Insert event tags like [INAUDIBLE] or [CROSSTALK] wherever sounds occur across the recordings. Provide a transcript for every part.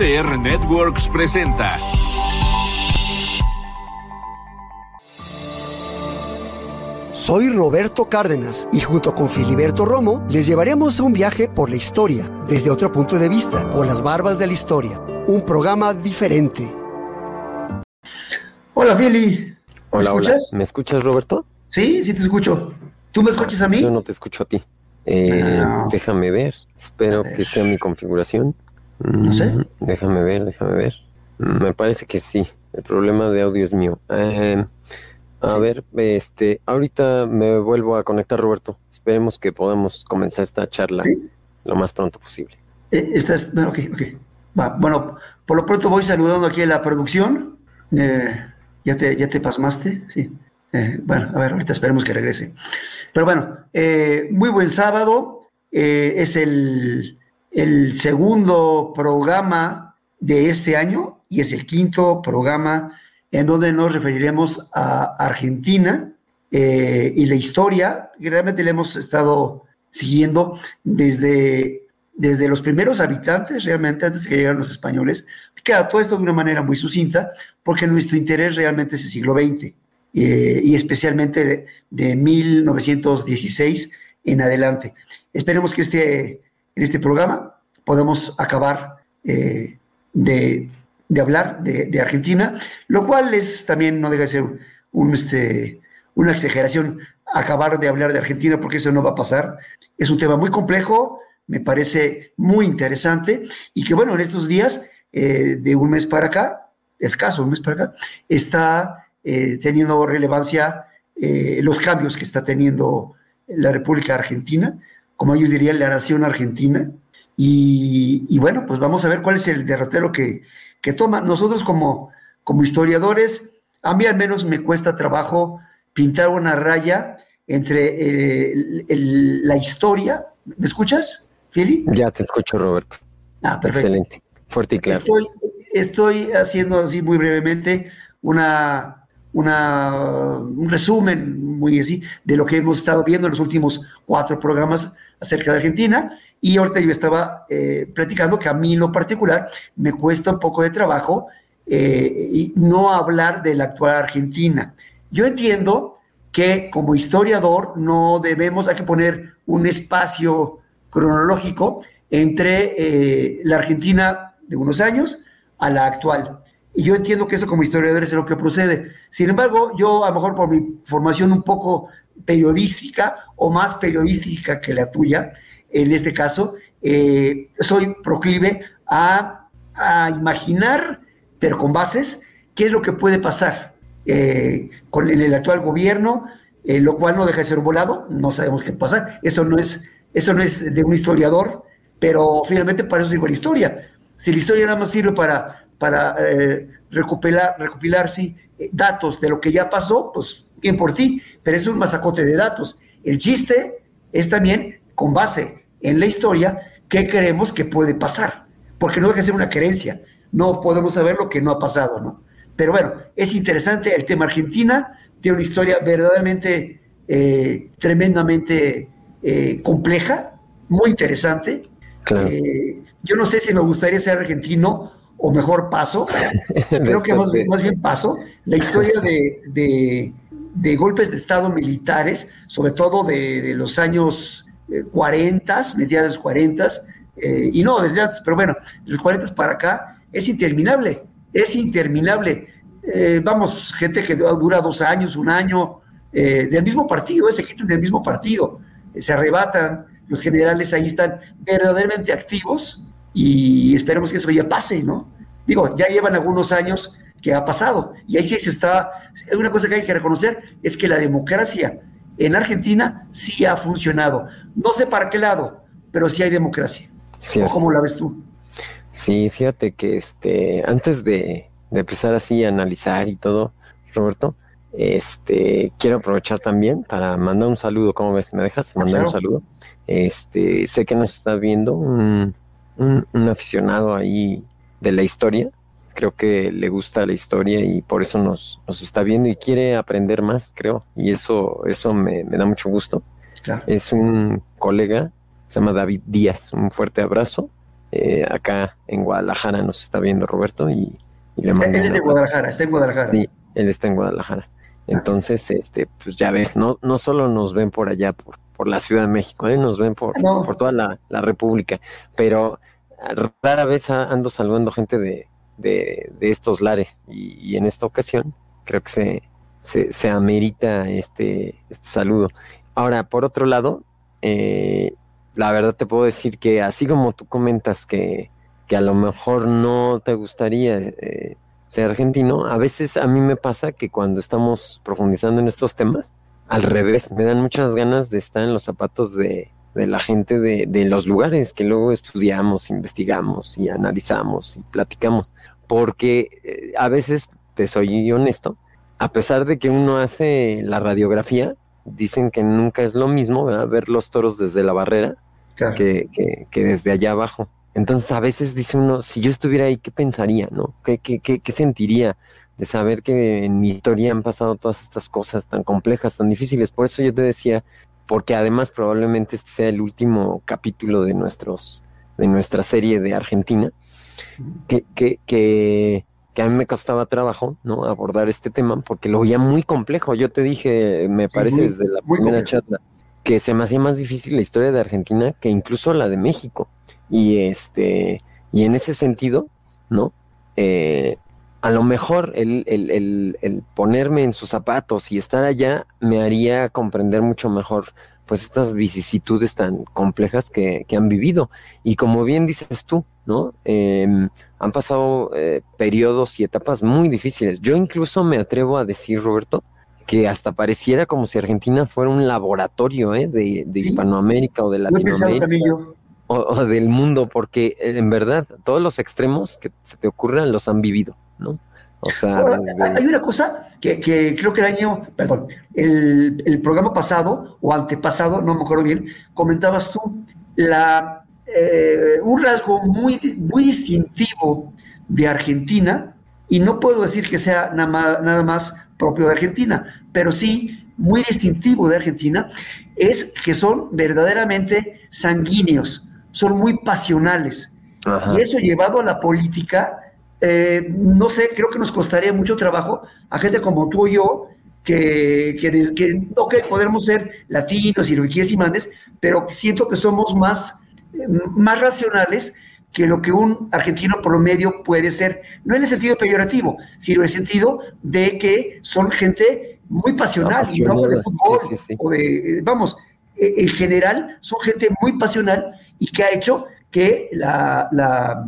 ADR Networks presenta. Soy Roberto Cárdenas y junto con Filiberto Romo les llevaremos a un viaje por la historia, desde otro punto de vista, por las barbas de la historia. Un programa diferente. Hola, Fili. ¿Me Hola, hola. escuchas? ¿Me escuchas, Roberto? Sí, sí te escucho. ¿Tú me escuchas a mí? Yo no te escucho a ti. Eh, Ah. Déjame ver. Espero ver. que sea mi configuración. No sé. Mm, Déjame ver, déjame ver. Mm, Me parece que sí. El problema de audio es mío. Eh, a ver, este, ahorita me vuelvo a conectar, Roberto. Esperemos que podamos comenzar esta charla Sí. lo más pronto posible. Eh, estás, bueno, ok, ok. Va, bueno, por lo pronto voy saludando aquí a la producción. Eh, ¿ya, te, ¿Ya te pasmaste? Sí. Eh, bueno, a ver, ahorita esperemos que regrese. Pero bueno, muy buen sábado. Es el, el segundo programa de este año y es el quinto programa en donde nos referiremos a Argentina eh, y la historia, realmente le hemos estado siguiendo desde, desde los primeros habitantes, realmente antes de que llegaran los españoles. Claro, todo esto de una manera muy sucinta, porque nuestro interés realmente es el siglo XX eh, y especialmente de 1916 en adelante. Esperemos que este, en este programa podamos acabar eh, de, hablar de, de Argentina, lo cual es también no deja de ser un, este, una exageración acabar de hablar de Argentina porque eso no va a pasar. Es un tema muy complejo, me parece muy interesante y que bueno, en estos días, eh, de un mes para acá, escaso un mes para acá, está eh, teniendo relevancia eh, los cambios que está teniendo la República Argentina, como ellos dirían, la nación argentina. Y, y bueno, pues vamos a ver cuál es el derrotero que, que toma. Nosotros como, como historiadores, a mí al menos me cuesta trabajo pintar una raya entre eh, el- el- la historia. ¿Me escuchas, Fili? Ya te escucho, Roberto. Ah, perfecto. Excelente. Fuerte y claro. Estoy, estoy haciendo así muy brevemente una, una, un resumen muy así de lo que hemos estado viendo en los últimos cuatro programas acerca de Argentina. Y ahorita yo estaba eh, platicando que a mí en lo particular me cuesta un poco de trabajo eh, no hablar de la actual Argentina. Yo entiendo que como historiador no debemos, hay que poner un espacio cronológico entre eh, la Argentina de unos años a la actual. Y yo entiendo que eso como historiador es lo que procede. Sin embargo, yo a lo mejor por mi formación un poco periodística o más periodística que la tuya, en este caso, eh, soy proclive a, imaginar, pero con bases, qué es lo que puede pasar eh, con el, actual gobierno, eh, lo cual no deja de ser volado, no sabemos qué pasa, eso no es, eso no es de un historiador, pero finalmente para eso sirve la historia. Si la historia nada más sirve para, para recopilar, recopilar sí, datos de lo que ya pasó, pues bien por ti, pero es un masacote de datos. El chiste es también con base en la historia qué creemos que puede pasar, porque no deja de ser una creencia, no podemos saber lo que no ha pasado, ¿no? Pero bueno, es interesante el tema Argentina, tiene una historia verdaderamente eh, tremendamente eh, compleja, muy interesante. Claro. Eh, yo no sé si me gustaría ser argentino o mejor paso, [LAUGHS] creo que más, bien paso. La historia de, de- de golpes de Estado militares, sobre todo de, los años eh, 40, mediados de los 40, eh, y no desde antes, pero bueno, los 40 para acá, es interminable, es interminable. Eh, vamos, gente que dura dos años, un año, eh, del mismo partido, eh, se quitan del mismo partido, eh, se arrebatan, los generales ahí están verdaderamente activos y esperemos que eso ya pase, ¿no? Digo, ya llevan algunos años que ha pasado y ahí sí se está, una cosa que hay que reconocer es que la democracia en Argentina sí ha funcionado. No sé para qué lado, pero sí hay democracia. ¿O Cierto. cómo la ves tú? Sí, fíjate que este, antes de, de empezar así a analizar y todo, Roberto, este, quiero aprovechar también para mandar un saludo. ¿Cómo ves? ¿Me dejas mandar claro. un saludo? Este, sé que nos está viendo un, un, un aficionado ahí de la historia. Creo que le gusta la historia y por eso nos, nos está viendo y quiere aprender más, creo. Y eso, eso me, me da mucho gusto. Claro. Es un colega, se llama David Díaz. Un fuerte abrazo. eh, acá en Guadalajara nos está viendo Roberto y, le mando. Él es de Guadalajara, está en Guadalajara. Sí, él está en Guadalajara. Entonces, este, pues ya ves, no, no solo nos ven por allá, por, por la Ciudad de México, ¿eh? nos ven por, por toda la, República, pero rara vez ando saludando gente de, de, estos lares y, en esta ocasión creo que se, se, se amerita este, este saludo. Ahora, por otro lado, eh, la verdad te puedo decir que así como tú comentas que, que a lo mejor no te gustaría eh, ser argentino, a veces a mí me pasa que cuando estamos profundizando en estos temas, al revés, me dan muchas ganas de estar en los zapatos de, de la gente de, de, los lugares que luego estudiamos, investigamos y analizamos y platicamos, porque eh, a veces, te soy honesto, a pesar de que uno hace la radiografía, dicen que nunca es lo mismo ver los toros desde la barrera que, que, desde allá abajo. Entonces a veces dice uno, si yo estuviera ahí, ¿qué pensaría? ¿no? ¿Qué, qué, qué, qué sentiría de saber que en mi historia han pasado todas estas cosas tan complejas, tan difíciles? Por eso yo te decía, porque además probablemente este sea el último capítulo de nuestros de nuestra serie de Argentina, que, que, que que a mí me costaba trabajo, ¿no? Abordar este tema porque lo veía muy complejo. Yo te dije, me parece desde la primera charla, que se me hacía más difícil la historia de Argentina que incluso la de México. Y este, y en ese sentido, ¿no? Eh, a lo mejor el, el, el, el, ponerme en sus zapatos y estar allá me haría comprender mucho mejor pues estas vicisitudes tan complejas que, han vivido. Y como bien dices tú, ¿no? Em, han pasado eh, periodos y etapas muy difíciles. Yo incluso me atrevo a decir, Roberto, que hasta pareciera como si Argentina fuera un laboratorio ¿eh? de, Hispanoamérica o de Latinoamérica. O, del mundo, porque en verdad todos los extremos que se te ocurran los han vivido, ¿no? O sea, hay una cosa que, creo que el año, perdón, el, programa pasado o antepasado, no me acuerdo bien, comentabas tú, la, eh, un rasgo muy, muy distintivo de Argentina, y no puedo decir que sea nada más, nada más propio de Argentina, pero sí muy distintivo de Argentina, es que son verdaderamente sanguíneos, son muy pasionales. y eso llevado a la política eh, no sé, creo que nos costaría mucho trabajo a gente como tú y yo, que, que, que ok, podemos ser latinos y lo que quieres y mandes, pero siento que somos más, eh, más racionales que lo que un argentino promedio puede ser, no en el sentido peyorativo, sino en el sentido de que son gente muy pasional, no de fútbol, vamos, en general son gente muy pasional y que ha hecho que la la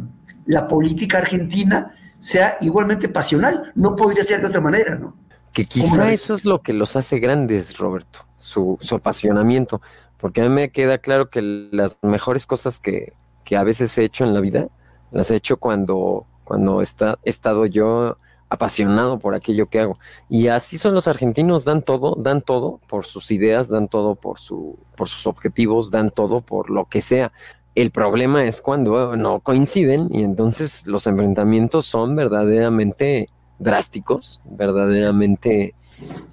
política argentina sea igualmente pasional. No podría ser de otra manera, ¿no? Que quizá eso es lo que los hace grandes, Roberto, su, apasionamiento. Porque a mí me queda claro que las mejores cosas que, a veces he hecho en la vida, las he hecho cuando, cuando está, he estado yo apasionado por aquello que hago. Y así son los argentinos, dan todo, dan todo por sus ideas, dan todo por, su, por sus objetivos, dan todo por lo que sea. El problema es cuando no coinciden y entonces los enfrentamientos son verdaderamente drásticos, verdaderamente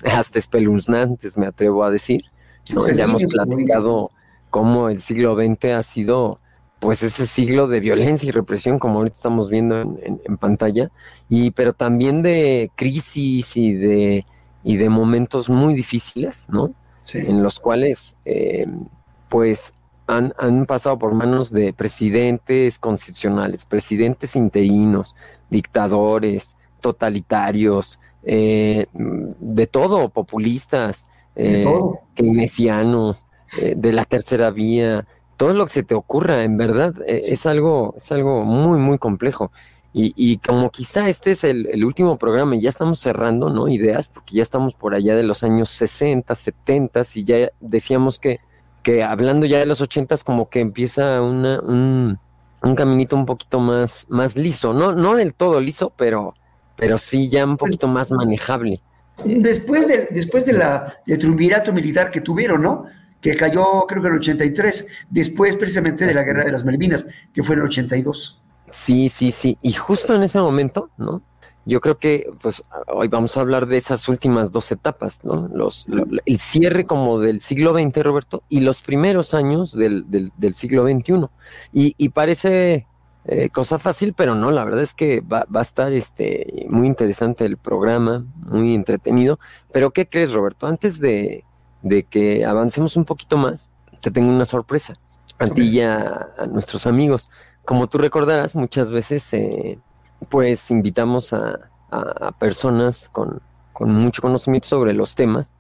hasta espeluznantes, me atrevo a decir. Ya hemos platicado cómo el siglo XX ha sido pues ese siglo de violencia y represión como ahorita estamos viendo en, pantalla, y pero también de crisis y de, y de momentos muy difíciles, ¿no? En los cuales eh, pues han, pasado por manos de presidentes constitucionales, presidentes interinos, dictadores, totalitarios, eh, de todo, populistas, eh, keynesianos, eh, de la tercera vía, todo lo que se te ocurra, en verdad, eh, es algo, es algo muy, muy complejo. Y, y como quizá este es el, el, último programa y ya estamos cerrando, ¿no? Ideas, porque ya estamos por allá de los años 60, 70 y ya decíamos que que hablando ya de los ochentas como que empieza una, un, un, caminito un poquito más, más liso, no, no del todo liso, pero, pero sí ya un poquito más manejable. Después de, después de la, del triunvirato militar que tuvieron, ¿no? Que cayó creo que en el 83, después precisamente de la guerra de las Malvinas, que fue en el 82. Sí, sí, sí. Y justo en ese momento, ¿no? Yo creo que pues hoy vamos a hablar de esas últimas dos etapas, ¿no? Los, el cierre como del siglo XX, Roberto, y los primeros años del, del, siglo XXI. Y, y, parece eh, cosa fácil, pero no, la verdad es que va, va, a estar este, muy interesante el programa, muy entretenido. Pero ¿qué crees, Roberto? Antes de, de que avancemos un poquito más, te tengo una sorpresa. A ti y a, nuestros amigos. Como tú recordarás, muchas veces eh, pues invitamos a, a, personas con, con mucho conocimiento sobre los temas.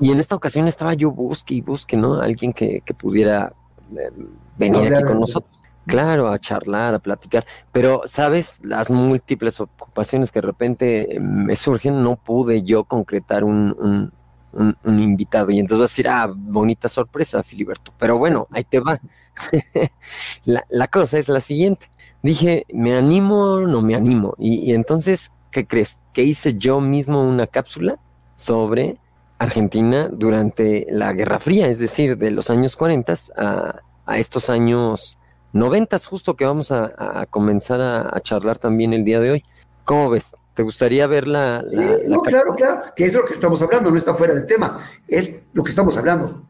Y en esta ocasión estaba yo busque y busque, ¿no? Alguien que, que pudiera eh, venir aquí con nosotros. Claro, a charlar, a platicar, pero sabes, las múltiples ocupaciones que de repente me surgen, no pude yo concretar un, un, invitado y entonces vas a decir, ah, bonita sorpresa, Filiberto, pero bueno, ahí te va. [LAUGHS] la, la, cosa es la siguiente, dije, ¿me animo no me animo? Y, y entonces, ¿qué crees? Que hice yo mismo una cápsula sobre Argentina durante la Guerra Fría, es decir, de los años 40 a, a estos años noventas, justo que vamos a, comenzar a, charlar también el día de hoy. ¿Cómo ves? ¿Te gustaría ver la... sí, no, claro, claro, que es lo que estamos hablando, no está fuera del tema, es lo que estamos hablando.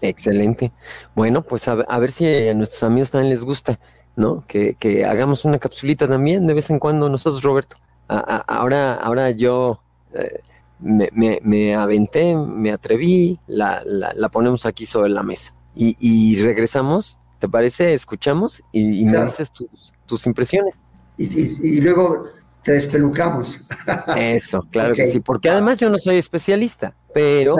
Excelente. Bueno, pues a, ver si a nuestros amigos también les gusta, ¿no? Que, hagamos una capsulita también de vez en cuando nosotros, Roberto. ahora, ahora yo eh, me, aventé, me atreví, la, la, ponemos aquí sobre la mesa. Y, y regresamos ¿Te parece? Escuchamos y, me dices tus, impresiones. Y, luego te despelucamos. Eso, claro que sí, porque además yo no soy especialista, pero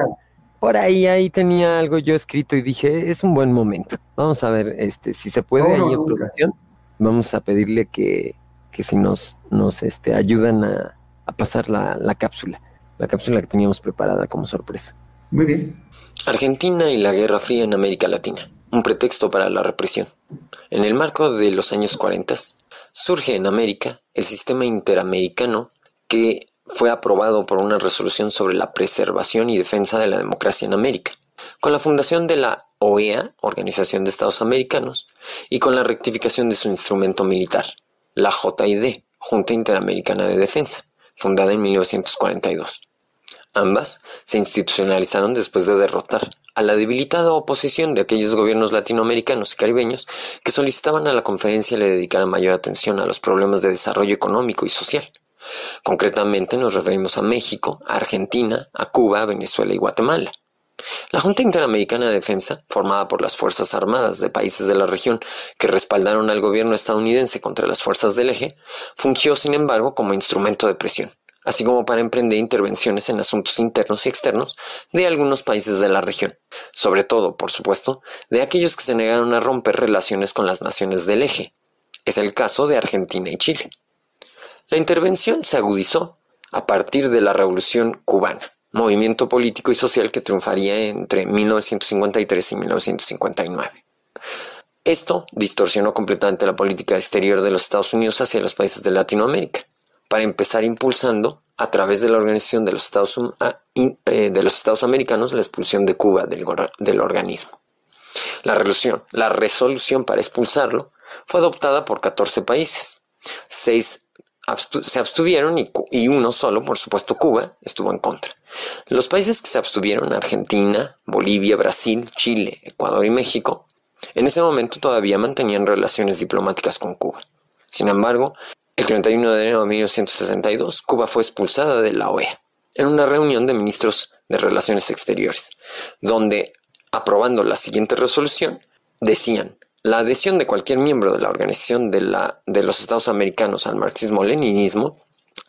por ahí ahí tenía algo yo escrito y dije, es un buen momento. Vamos a ver este si se puede ahí en producción. Vamos a pedirle que, que si nos, nos este, ayudan a, a pasar la, la cápsula, la cápsula que teníamos preparada como sorpresa. Muy bien. Argentina y la Guerra Fría en América Latina un pretexto para la represión. En el marco de los años 40, surge en América el sistema interamericano que fue aprobado por una resolución sobre la preservación y defensa de la democracia en América, con la fundación de la OEA, Organización de Estados Americanos, y con la rectificación de su instrumento militar, la JID, Junta Interamericana de Defensa, fundada en 1942. Ambas se institucionalizaron después de derrotar a la debilitada oposición de aquellos gobiernos latinoamericanos y caribeños que solicitaban a la conferencia le dedicara mayor atención a los problemas de desarrollo económico y social. Concretamente nos referimos a México, a Argentina, a Cuba, Venezuela y Guatemala. La Junta Interamericana de Defensa, formada por las Fuerzas Armadas de países de la región que respaldaron al gobierno estadounidense contra las fuerzas del eje, fungió sin embargo como instrumento de presión así como para emprender intervenciones en asuntos internos y externos de algunos países de la región, sobre todo, por supuesto, de aquellos que se negaron a romper relaciones con las naciones del eje. Es el caso de Argentina y Chile. La intervención se agudizó a partir de la Revolución cubana, movimiento político y social que triunfaría entre 1953 y 1959. Esto distorsionó completamente la política exterior de los Estados Unidos hacia los países de Latinoamérica para empezar impulsando a través de la Organización de los Estados, ah, eh, de los Estados Americanos la expulsión de Cuba del, organismo. La resolución, la resolución para expulsarlo fue adoptada por 14 países. Se abstuvieron y, y, uno solo, por supuesto Cuba, estuvo en contra. Los países que se abstuvieron, Argentina, Bolivia, Brasil, Chile, Ecuador y México, en ese momento todavía mantenían relaciones diplomáticas con Cuba. Sin embargo, el 31 de enero de 1962, Cuba fue expulsada de la OEA en una reunión de ministros de Relaciones Exteriores, donde, aprobando la siguiente resolución, decían la adhesión de cualquier miembro de la Organización de, la, de los Estados Americanos al marxismo-leninismo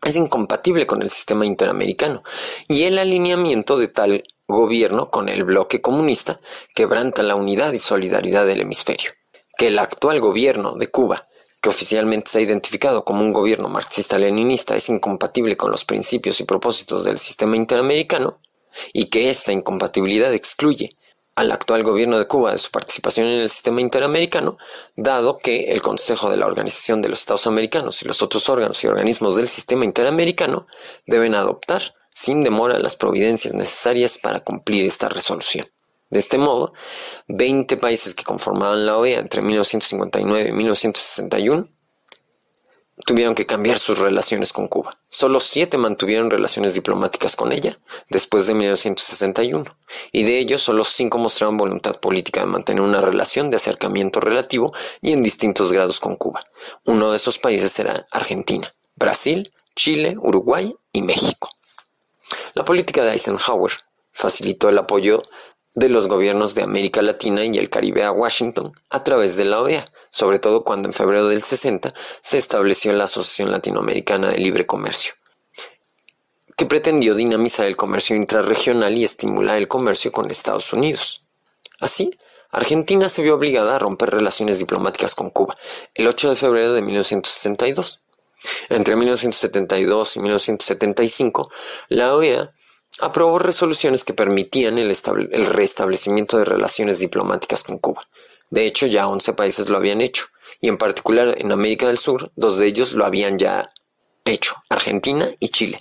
es incompatible con el sistema interamericano y el alineamiento de tal gobierno con el bloque comunista quebranta la unidad y solidaridad del hemisferio. Que el actual gobierno de Cuba que oficialmente se ha identificado como un gobierno marxista-leninista, es incompatible con los principios y propósitos del sistema interamericano, y que esta incompatibilidad excluye al actual gobierno de Cuba de su participación en el sistema interamericano, dado que el Consejo de la Organización de los Estados Americanos y los otros órganos y organismos del sistema interamericano deben adoptar sin demora las providencias necesarias para cumplir esta resolución. De este modo, 20 países que conformaban la OEA entre 1959 y 1961 tuvieron que cambiar sus relaciones con Cuba. Solo siete mantuvieron relaciones diplomáticas con ella después de 1961, y de ellos solo cinco mostraron voluntad política de mantener una relación de acercamiento relativo y en distintos grados con Cuba. Uno de esos países era Argentina, Brasil, Chile, Uruguay y México. La política de Eisenhower facilitó el apoyo de los gobiernos de América Latina y el Caribe a Washington a través de la OEA, sobre todo cuando en febrero del 60 se estableció la Asociación Latinoamericana de Libre Comercio, que pretendió dinamizar el comercio intrarregional y estimular el comercio con Estados Unidos. Así, Argentina se vio obligada a romper relaciones diplomáticas con Cuba el 8 de febrero de 1962. Entre 1972 y 1975, la OEA aprobó resoluciones que permitían el, restablecimiento de relaciones diplomáticas con Cuba. De hecho, ya 11 países lo habían hecho, y en particular en América del Sur, dos de ellos lo habían ya hecho, Argentina y Chile,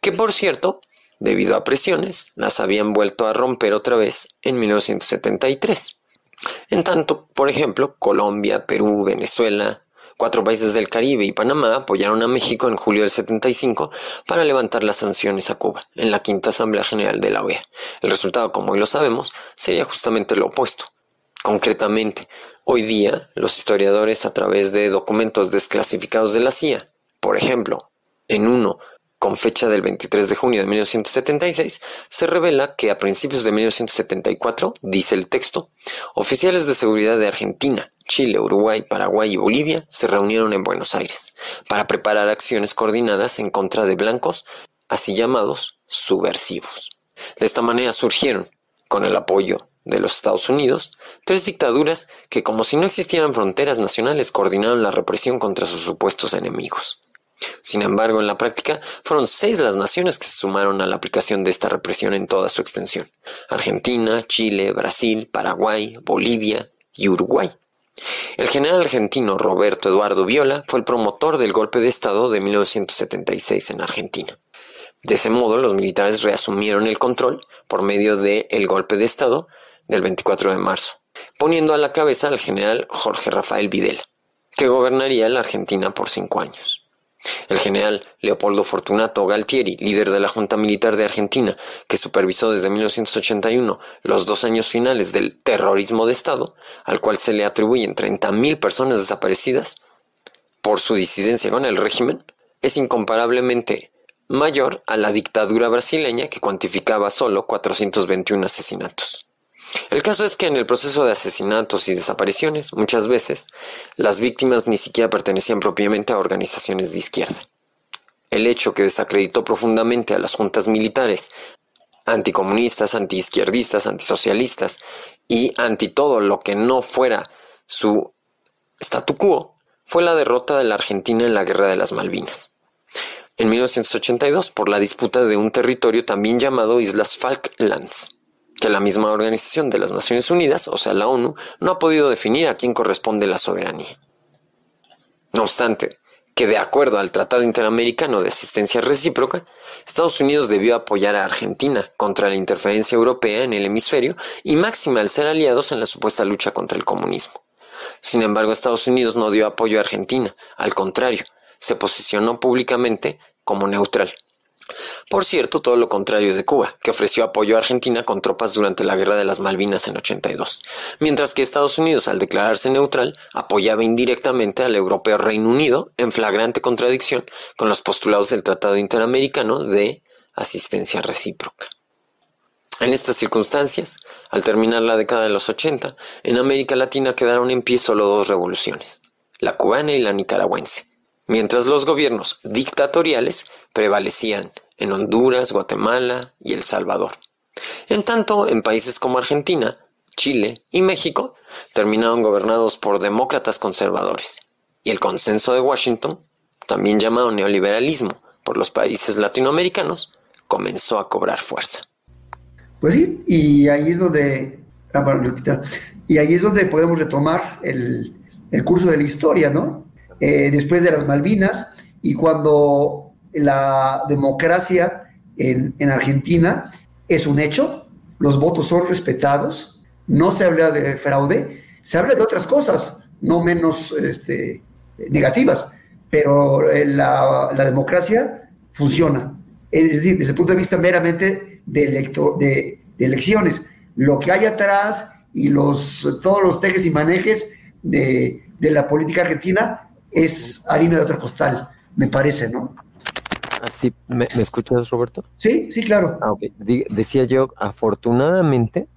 que por cierto, debido a presiones, las habían vuelto a romper otra vez en 1973. En tanto, por ejemplo, Colombia, Perú, Venezuela, Cuatro países del Caribe y Panamá apoyaron a México en julio del 75 para levantar las sanciones a Cuba en la quinta Asamblea General de la OEA. El resultado, como hoy lo sabemos, sería justamente lo opuesto. Concretamente, hoy día los historiadores a través de documentos desclasificados de la CIA, por ejemplo, en uno con fecha del 23 de junio de 1976, se revela que a principios de 1974, dice el texto, oficiales de seguridad de Argentina, Chile, Uruguay, Paraguay y Bolivia se reunieron en Buenos Aires para preparar acciones coordinadas en contra de blancos, así llamados subversivos. De esta manera surgieron, con el apoyo de los Estados Unidos, tres dictaduras que como si no existieran fronteras nacionales coordinaron la represión contra sus supuestos enemigos. Sin embargo, en la práctica, fueron seis las naciones que se sumaron a la aplicación de esta represión en toda su extensión. Argentina, Chile, Brasil, Paraguay, Bolivia y Uruguay. El general argentino Roberto Eduardo Viola fue el promotor del golpe de Estado de 1976 en Argentina. De ese modo, los militares reasumieron el control por medio del el golpe de Estado del 24 de marzo, poniendo a la cabeza al general Jorge Rafael Videla, que gobernaría la Argentina por cinco años. El general Leopoldo Fortunato Galtieri, líder de la Junta Militar de Argentina, que supervisó desde 1981 los dos años finales del terrorismo de Estado, al cual se le atribuyen 30.000 personas desaparecidas por su disidencia con el régimen, es incomparablemente mayor a la dictadura brasileña que cuantificaba solo 421 asesinatos. El caso es que en el proceso de asesinatos y desapariciones, muchas veces, las víctimas ni siquiera pertenecían propiamente a organizaciones de izquierda. El hecho que desacreditó profundamente a las juntas militares, anticomunistas, antiizquierdistas, antisocialistas y anti todo lo que no fuera su statu quo, fue la derrota de la Argentina en la Guerra de las Malvinas. En 1982 por la disputa de un territorio también llamado Islas Falklands que la misma Organización de las Naciones Unidas, o sea la ONU, no ha podido definir a quién corresponde la soberanía. No obstante, que de acuerdo al Tratado Interamericano de Asistencia Recíproca, Estados Unidos debió apoyar a Argentina contra la interferencia europea en el hemisferio y máxima al ser aliados en la supuesta lucha contra el comunismo. Sin embargo, Estados Unidos no dio apoyo a Argentina, al contrario, se posicionó públicamente como neutral. Por cierto, todo lo contrario de Cuba, que ofreció apoyo a Argentina con tropas durante la Guerra de las Malvinas en 82, mientras que Estados Unidos, al declararse neutral, apoyaba indirectamente al europeo Reino Unido en flagrante contradicción con los postulados del Tratado Interamericano de Asistencia Recíproca. En estas circunstancias, al terminar la década de los 80, en América Latina quedaron en pie solo dos revoluciones, la cubana y la nicaragüense, mientras los gobiernos dictatoriales prevalecían en Honduras, Guatemala y El Salvador. En tanto, en países como Argentina, Chile y México terminaron gobernados por demócratas conservadores, y el consenso de Washington, también llamado neoliberalismo por los países latinoamericanos, comenzó a cobrar fuerza. Pues sí, y ahí es donde, ah, y ahí es donde podemos retomar el, el curso de la historia, ¿no? Eh, después de las Malvinas y cuando la democracia en, Argentina es un hecho, los votos son respetados, no se habla de fraude, se habla de otras cosas no menos este, negativas, pero eh, la, la democracia funciona. Es decir, desde el punto de vista meramente de, electo, de, de elecciones. Lo que hay atrás y los, todos los tejes y manejes de, de la política argentina es harina de otro costal, me parece, ¿no? Así, ¿me, ¿me escuchas, Roberto? Sí, sí, claro. Ah, decía yo, afortunadamente,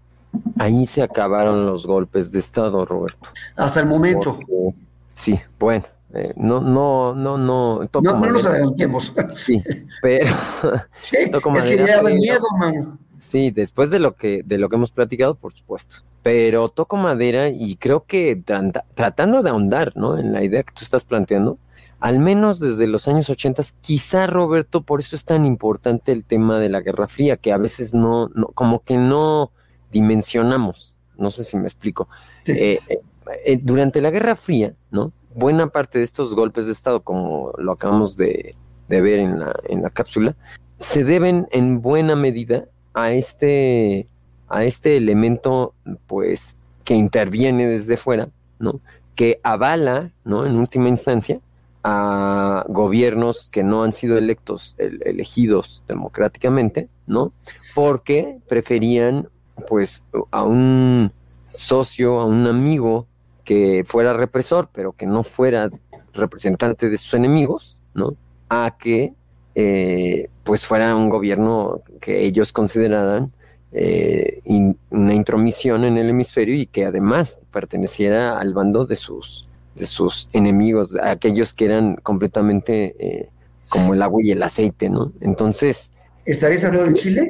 ahí se acabaron los golpes de Estado, Roberto. Hasta el momento. Porque- sí, bueno, eh, no, no, no, no. toco No, no nos adelantemos. Sí, pero [LAUGHS] Sí, [LAUGHS] Toco es que ya da miedo, mano. Sí, después de lo que, de lo que hemos platicado, por supuesto. Pero toco madera y creo que trata- tratando de ahondar, ¿no? En la idea que tú estás planteando, al menos desde los años 80, quizá Roberto, por eso es tan importante el tema de la Guerra Fría, que a veces no, no como que no dimensionamos. No sé si me explico. Sí. Eh, eh, eh, durante la Guerra Fría, ¿no? Buena parte de estos golpes de Estado, como lo acabamos de, de ver en la, en la cápsula, se deben en buena medida a este, a este elemento, pues, que interviene desde fuera, ¿no? Que avala, ¿no? En última instancia, a gobiernos que no han sido electos, el- elegidos democráticamente, ¿no? Porque preferían, pues, a un socio, a un amigo que fuera represor, pero que no fuera representante de sus enemigos, ¿no? A que, eh, pues, fuera un gobierno que ellos consideraran eh, in- una intromisión en el hemisferio y que además perteneciera al bando de sus, de sus enemigos, aquellos que eran completamente eh, como el agua y el aceite, ¿no? Entonces, ¿Estarías hablando de Chile?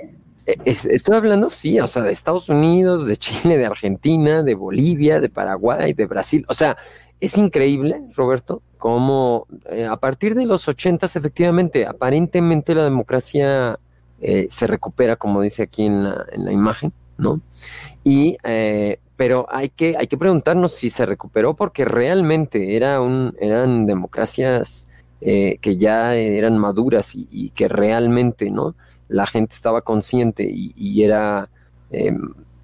es- estoy hablando, sí, o sea, de Estados Unidos, de Chile, de Argentina, de Bolivia, de Paraguay, de Brasil. O sea, es increíble, Roberto, cómo eh, a partir de los ochentas, efectivamente, aparentemente la democracia eh, se recupera, como dice aquí en la, en la imagen, ¿no? Y, eh, pero hay que, hay que preguntarnos si se recuperó porque realmente era un, eran democracias eh, que ya eran maduras y, y que realmente, ¿no? La gente estaba consciente y, y era, eh,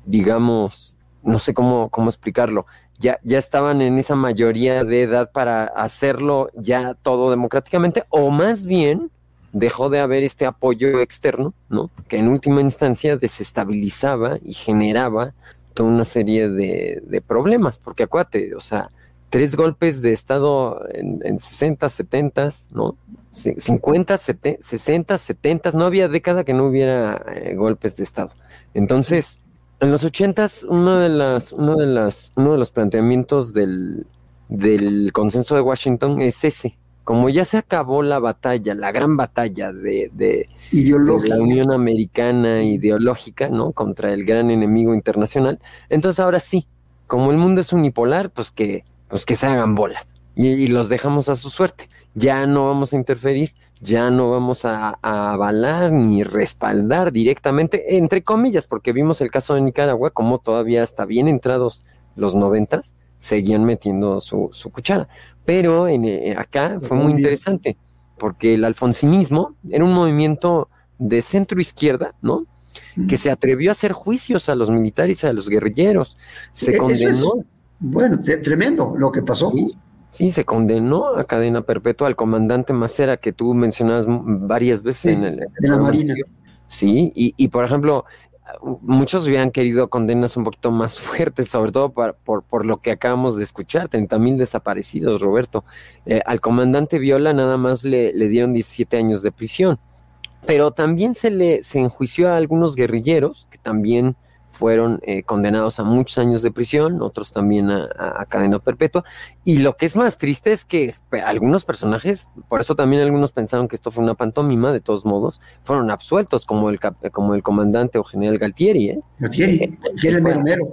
digamos, no sé cómo, cómo explicarlo, ya, ya estaban en esa mayoría de edad para hacerlo ya todo democráticamente, o más bien dejó de haber este apoyo externo, ¿no? Que en última instancia desestabilizaba y generaba toda una serie de, de problemas, porque acuérdate, o sea, tres golpes de Estado en, en 60, 70, ¿no? C- 50, 70, 60, 70, no había década que no hubiera eh, golpes de Estado. Entonces, en los 80 uno de las, uno de las, uno de los planteamientos del, del consenso de Washington es ese. Como ya se acabó la batalla, la gran batalla de, de, la Unión Americana ideológica, ¿no? Contra el gran enemigo internacional. Entonces ahora sí, como el mundo es unipolar, pues que, pues que se hagan bolas y, y los dejamos a su suerte. Ya no vamos a interferir, ya no vamos a, a avalar ni respaldar directamente, entre comillas, porque vimos el caso de Nicaragua, como todavía hasta bien entrados los noventas, seguían metiendo su, su cuchara. Pero en, eh, acá fue muy interesante, porque el alfonsinismo era un movimiento de centro izquierda, ¿no? Que se atrevió a hacer juicios a los militares a los guerrilleros. Se eso es- condenó, Bueno, tremendo lo que pasó. Sí, sí, se condenó a cadena perpetua al comandante Macera que tú mencionabas varias veces Sí, en el, en de la Marina. anterior. Sí, y, y por ejemplo, muchos hubieran querido condenas un poquito más [LAUGHS] fuertes, sobre todo por, por, por lo que acabamos de escuchar, 30 mil desaparecidos, Roberto. Eh, al comandante Viola nada más le, le dieron 17 años de prisión, pero también se le se enjuició a algunos guerrilleros que también fueron eh, condenados a muchos años de prisión, otros también a, cadena perpetua. Y lo que es más triste es que algunos personajes, por eso también algunos pensaron que esto fue una pantomima, de todos modos, fueron absueltos, como el, como el comandante o general Galtieri, ¿eh? Galtieri, que era el mero mero.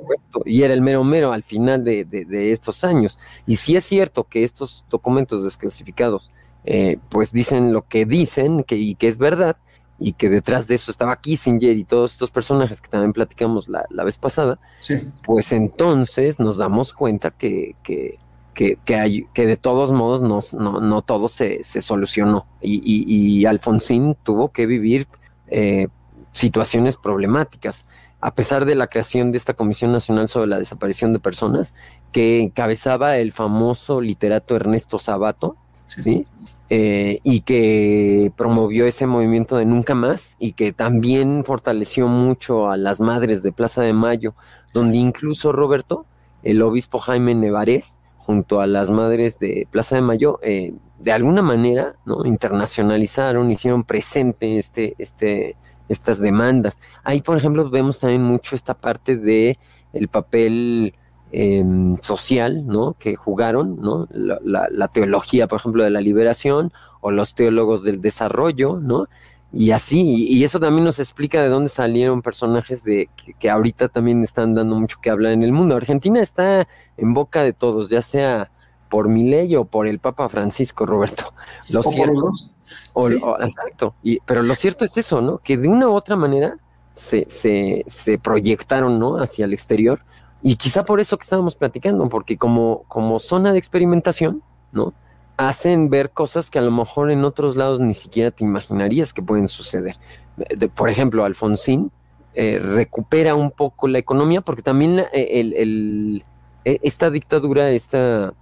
Y era el mero mero al final de, de- de estos años. Y si es cierto que estos documentos desclasificados, eh, pues dicen lo que dicen que, y que es verdad, y que detrás de eso estaba Kissinger y todos estos personajes que también platicamos la, la vez pasada, Sí. pues entonces nos damos cuenta que, que, que, que hay, que de todos modos no, no, no todo se, se solucionó. Y, y, y Alfonsín tuvo que vivir eh, situaciones problemáticas, a pesar de la creación de esta Comisión Nacional sobre la Desaparición de Personas, que encabezaba el famoso literato Ernesto Sabato, ¿sí? Eh, y que promovió ese movimiento de nunca más y que también fortaleció mucho a las madres de Plaza de Mayo, donde incluso Roberto, el obispo Jaime Nevarez, junto a las madres de Plaza de Mayo, eh, de alguna manera, ¿no? Internacionalizaron, hicieron presente este, este, estas demandas. Ahí, por ejemplo, vemos también mucho esta parte de el papel em, social, ¿no? Que jugaron, ¿no? La, teología, por ejemplo, de la liberación o los teólogos del desarrollo, ¿no? Y así, y eso también nos explica de dónde salieron personajes de que, ahorita también están dando mucho que hablar en el mundo. Argentina está en boca de todos, ya sea por ley o por el Papa Francisco, Roberto. Lo cierto, exacto. Y, pero lo cierto es eso, ¿no? Que de una u otra manera se, se, se proyectaron, ¿no? Hacia el exterior. Y quizá por eso que estábamos platicando, porque como, como zona de experimentación, ¿no? Hacen ver cosas que a lo mejor en otros lados ni siquiera te imaginarías que pueden suceder. por ejemplo, Alfonsín eh, recupera un poco la economía, porque también eh, el, el, e, esta dictadura, esta,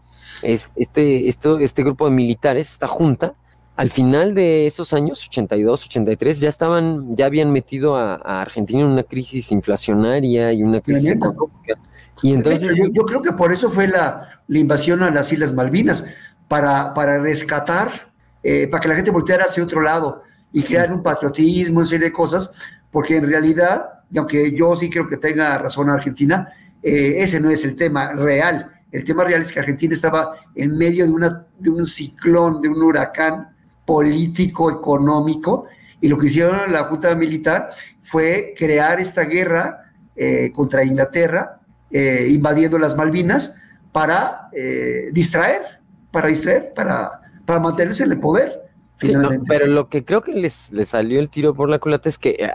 es, este, esto, este grupo de militares, esta junta, al final de esos años, 82, 83, ya estaban, ya habían metido a, Argentina en una crisis inflacionaria y una crisis económica. Y entonces. Yo, creo que por eso fue la, invasión a las Islas Malvinas, para, para rescatar, eh, para que la gente volteara hacia otro lado y crear un patriotismo, una serie de cosas, porque en realidad, y aunque yo sí creo que tenga razón Argentina, eh, ese no es el tema real. El tema real es que Argentina estaba en medio de, una, de un ciclón, de un huracán político, económico, y lo que hicieron la Junta Militar fue crear esta guerra eh, contra Inglaterra, eh, invadiendo las Malvinas, para eh, distraer, para distraer, para, para mantenerse en el poder. pero lo que creo que les, les, salió el tiro por la culata es que,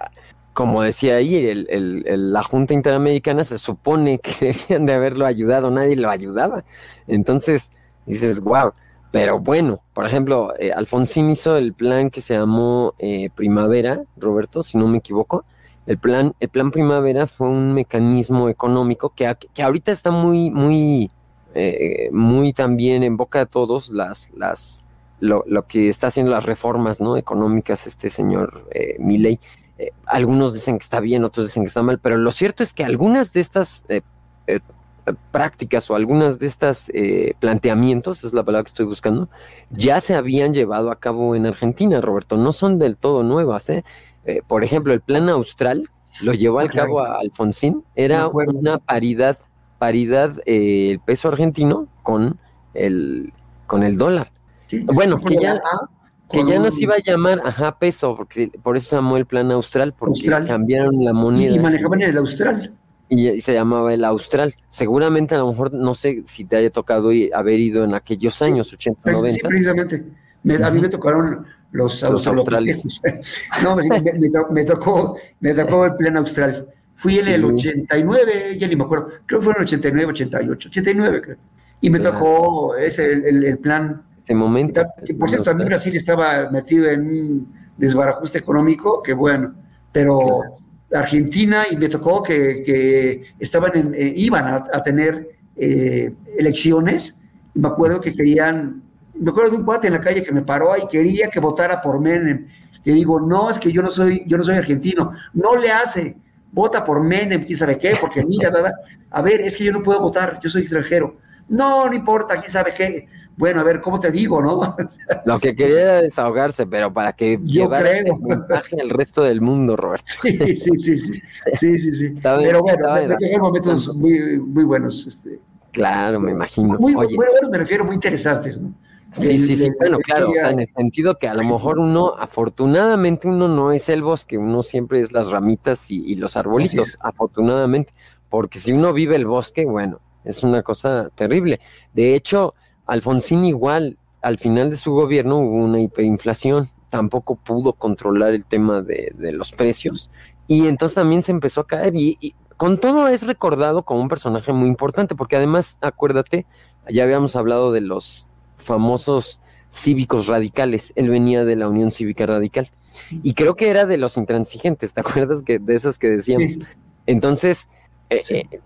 como decía ahí, el, el, la Junta Interamericana se supone que [LAUGHS] debían de haberlo ayudado, nadie lo ayudaba. Entonces, dices, wow, pero bueno, por ejemplo, eh, Alfonsín hizo el plan que se llamó eh, Primavera, Roberto, si no me equivoco. El plan, el plan Primavera fue un mecanismo económico que, que ahorita está muy, muy, eh, muy también en boca de todos las, las, lo, lo, que está haciendo las reformas ¿no? económicas este señor eh, Milley. algunos dicen que está bien, otros dicen que está mal, pero lo cierto es que algunas de estas prácticas o algunas de estas eh, planteamientos, es la palabra que estoy buscando, ya se habían llevado a cabo en Argentina, Roberto, no son del todo nuevas. ¿Eh? por ejemplo, el plan austral lo llevó al cabo a Alfonsín, era una paridad, paridad eh, el peso argentino con el, con el dólar. bueno, que ya, que ya no se iba a llamar, ajá, peso, porque por eso se llamó el plan austral, porque cambiaron la moneda. Y, manejaban el austral y, se llamaba el Austral. Seguramente a lo mejor, no sé si te haya tocado haber ido en aquellos años, 80, 90. Sí, precisamente. a mí me tocaron los, australes. [LAUGHS] no, me, tocó, me tocó el plan austral. Fui en el 89, ya ni me acuerdo, creo que fue en el 89, 88, 89 creo. Y me tocó ese, el, plan. Ese momento. Que, por cierto, también Brasil estaba metido en un desbarajuste económico, que bueno, pero... Argentina y me tocó que, estaban eh, iban a, tener eh, elecciones. Y me acuerdo que querían, me acuerdo de un cuate en la calle que me paró y quería que votara por Menem. Le digo, no, es que yo no soy, yo no soy argentino. No le hace, vota por Menem, quién sabe qué, porque mira, a ver, es que yo no puedo votar, yo soy extranjero. No, no importa, quién sabe qué. Bueno, a ver, ¿cómo te digo, no? [LAUGHS] Lo que quería era desahogarse, pero para que llevara mensaje al resto del mundo, Roberto. [LAUGHS] Sí, sí, sí, sí, sí, sí, sí. pero bueno, me, momentos muy, muy buenos. Este, claro, me imagino. Muy, bueno, me refiero muy interesantes, ¿no? Sí, sí, sí, bueno, claro, o sea, en el sentido que a lo mejor uno, afortunadamente uno no es el bosque, uno siempre es las ramitas y, y los arbolitos, afortunadamente, porque si uno vive el bosque, bueno, es una cosa terrible. De hecho, Alfonsín igual, al final de su gobierno hubo una hiperinflación, tampoco pudo controlar el tema de, los precios y entonces también se empezó a caer y, con todo es recordado como un personaje muy importante porque además, acuérdate, ya habíamos hablado de los famosos cívicos radicales, él venía de la Unión Cívica Radical y creo que era de los intransigentes, ¿te acuerdas que de esos que decían? Entonces, eh, eh,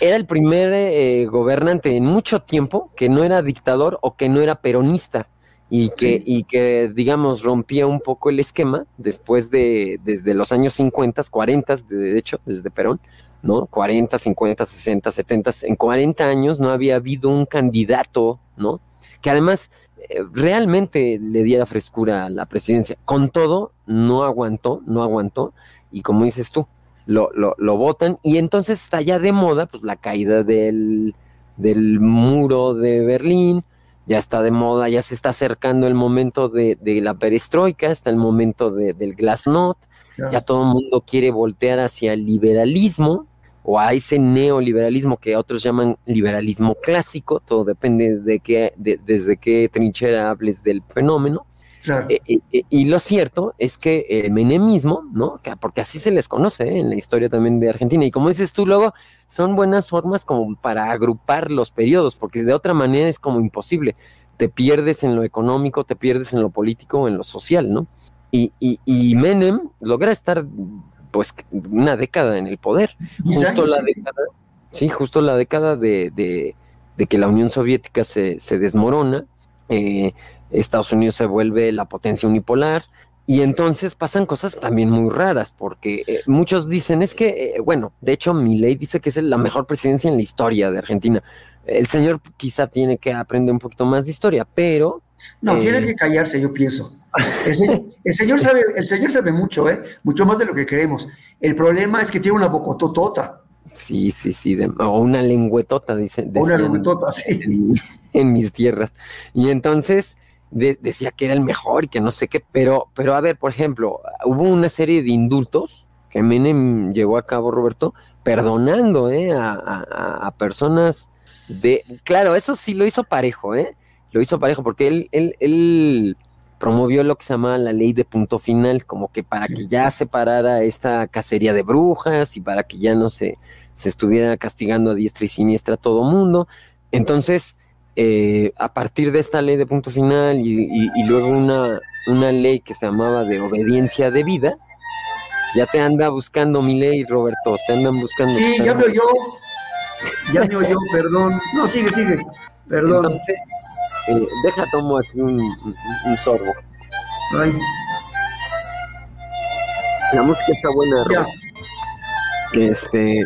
era el primer eh, gobernante en mucho tiempo que no era dictador o que no era peronista. y que, y que, digamos, rompía un poco el esquema después de, desde los años 50, 40, de hecho, desde Perón, ¿no? 40, 50, 60, 70, en 40 años no había habido un candidato, ¿no? Que además eh, realmente le diera frescura a la presidencia. Con todo, no aguantó, no aguantó, y como dices tú, lo, lo, lo votan, y entonces está ya de moda, pues, la caída del, del muro de Berlín, ya está de moda, ya se está acercando el momento de, la perestroika, está el momento del glasnost, ya todo el mundo quiere voltear hacia el liberalismo o a ese neoliberalismo que otros llaman liberalismo clásico, todo depende de qué, desde qué trinchera hables del fenómeno. Eh, eh, eh, y lo cierto es que el menemismo, ¿no? Porque así se les conoce en la historia también de Argentina. Y como dices tú, luego son buenas formas como para agrupar los periodos, porque de otra manera es como imposible. Te pierdes en lo económico, te pierdes en lo político o en lo social, ¿no? Y, y, Menem logra estar, pues, una década en el poder. Justo la década, sí, justo la década de, de, que la Unión Soviética se, se desmorona. Eh, Estados Unidos se vuelve la potencia unipolar y entonces pasan cosas también muy raras porque eh, muchos dicen es que, eh, bueno, de hecho mi ley dice que es la mejor presidencia en la historia de Argentina. El señor quizá tiene que aprender un poquito más de historia, pero... No, tiene que callarse, yo pienso. El señor, sabe, el señor sabe mucho, ¿eh? mucho más de lo que creemos. El problema es que tiene una bocototota. Sí, sí, sí, o una lengüetota, dicen. Una lengüetota, sí. en mis tierras. Y entonces decía que era el mejor y que no sé qué, pero, pero a ver, por ejemplo, hubo una serie de indultos que Menem llevó a cabo, Roberto, perdonando ¿eh? a, personas de... Claro, eso sí lo hizo parejo, ¿eh? Lo hizo parejo porque él, él, él promovió lo que se llama la ley de punto final, como que para que ya se parara esta cacería de brujas y para que ya no se, se estuviera castigando a diestra y siniestra a todo mundo. Entonces, eh, a partir de esta ley de punto final y, luego una, una ley que se llamaba de obediencia de vida, ya te anda buscando mi ley, Roberto, te andan buscando. Sí, ya me oyó, ya me oyó, perdón. No, sigue, sigue, perdón. Entonces, eh, deja, tomo aquí un, un, sorbo. Ay. La música está buena, Roberto. Este,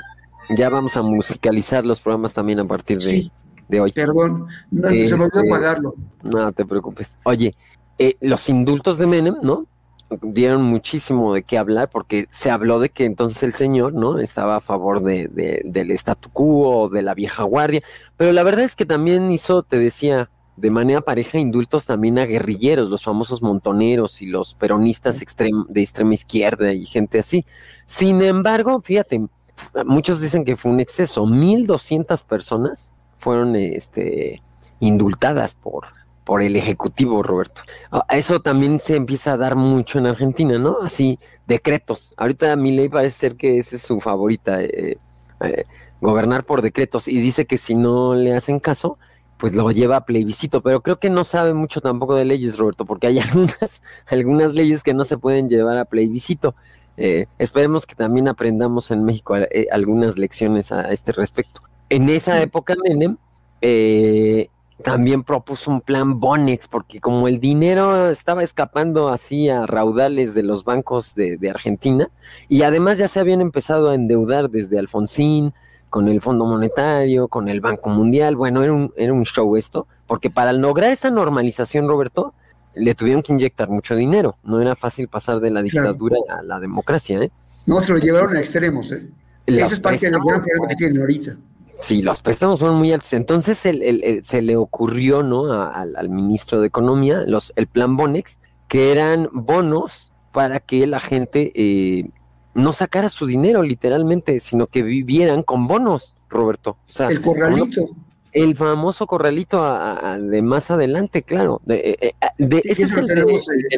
ya vamos a musicalizar los programas también a partir de, de hoy. Perdón, no, se me olvidó este, pagarlo. No te preocupes. Oye, eh, los indultos de Menem, ¿no? Dieron muchísimo de qué hablar porque se habló de que entonces el señor, ¿no? Estaba a favor de, del statu quo, de la vieja guardia, pero la verdad es que también hizo, te decía, de manera pareja indultos también a guerrilleros, los famosos montoneros y los peronistas de extrema izquierda y gente así. Sin embargo, fíjate, muchos dicen que fue un exceso, 1.200 personas fueron este, indultadas por, por el Ejecutivo, Roberto. Ah, eso también se empieza a dar mucho en Argentina, ¿no? Así, decretos. Ahorita mi ley parece ser que esa es su favorita, eh, eh, gobernar por decretos, y dice que si no le hacen caso, pues lo lleva a plebiscito, pero creo que no sabe mucho tampoco de leyes, Roberto, porque hay [LAUGHS] algunas, algunas leyes que no se pueden llevar a plebiscito. Eh, esperemos que también aprendamos en México algunas lecciones a este respecto. En esa época Menem eh, también propuso un plan Bonex, porque como el dinero estaba escapando así a raudales de los bancos de, Argentina, y además ya se habían empezado a endeudar desde Alfonsín, con el Fondo Monetario, con el Banco Mundial, bueno, era un, era un show esto, porque para lograr esa normalización, Roberto, le tuvieron que inyectar mucho dinero, no era fácil pasar de la dictadura a la democracia, ¿eh? No, se lo llevaron a extremos, ¿eh? Eso es parte de lo que tienen ahorita. Sí, los préstamos son muy altos. Entonces se le ocurrió ¿no? al, ministro de Economía los, el plan Bonex, que eran bonos para que la gente eh, no sacara su dinero literalmente, sino que vivieran con bonos, Roberto. O sea, el corralito. el famoso corralito de más adelante, claro. De, eh, eh, ese es el de,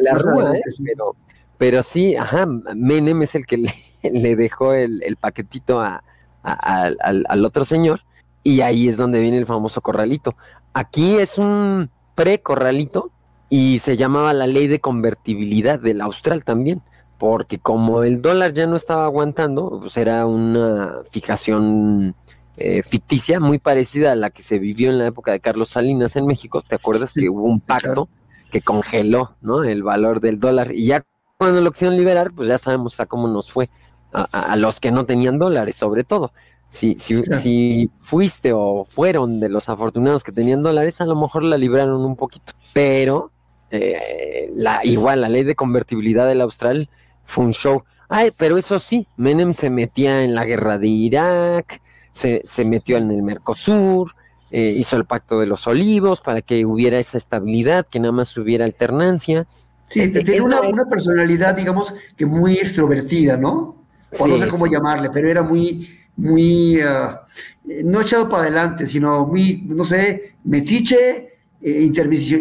la rúa, pero, pero sí, ajá, Menem es el que le, [LAUGHS] dejó el paquetito a, al, otro señor y ahí es donde viene el famoso corralito. Aquí es un pre-corralito y se llamaba la ley de convertibilidad del austral también, porque como el dólar ya no estaba aguantando, pues era una fijación eh, ficticia muy parecida a la que se vivió en la época de Carlos Salinas en México. ¿Te acuerdas que hubo un pacto que congeló, ¿no? El valor del dólar. Y ya cuando lo quisieron liberar, pues ya sabemos a cómo nos fue, a, los que no tenían dólares, sobre todo. Si, si, si fuiste o fueron de los afortunados que tenían dólares, a lo mejor la libraron un poquito, pero eh, la, igual la ley de convertibilidad del austral fue un show. Ay, pero eso sí, Menem se metía en la guerra de Irak, se, se metió en el Mercosur, eh, hizo el pacto de los olivos para que hubiera esa estabilidad, que nada más hubiera alternancia. Sí, eh, tiene una, personalidad, digamos, que muy extrovertida, ¿no? O no sé cómo llamarle, pero era muy, muy, ah, no echado para adelante, sino muy, no sé, metiche, eh,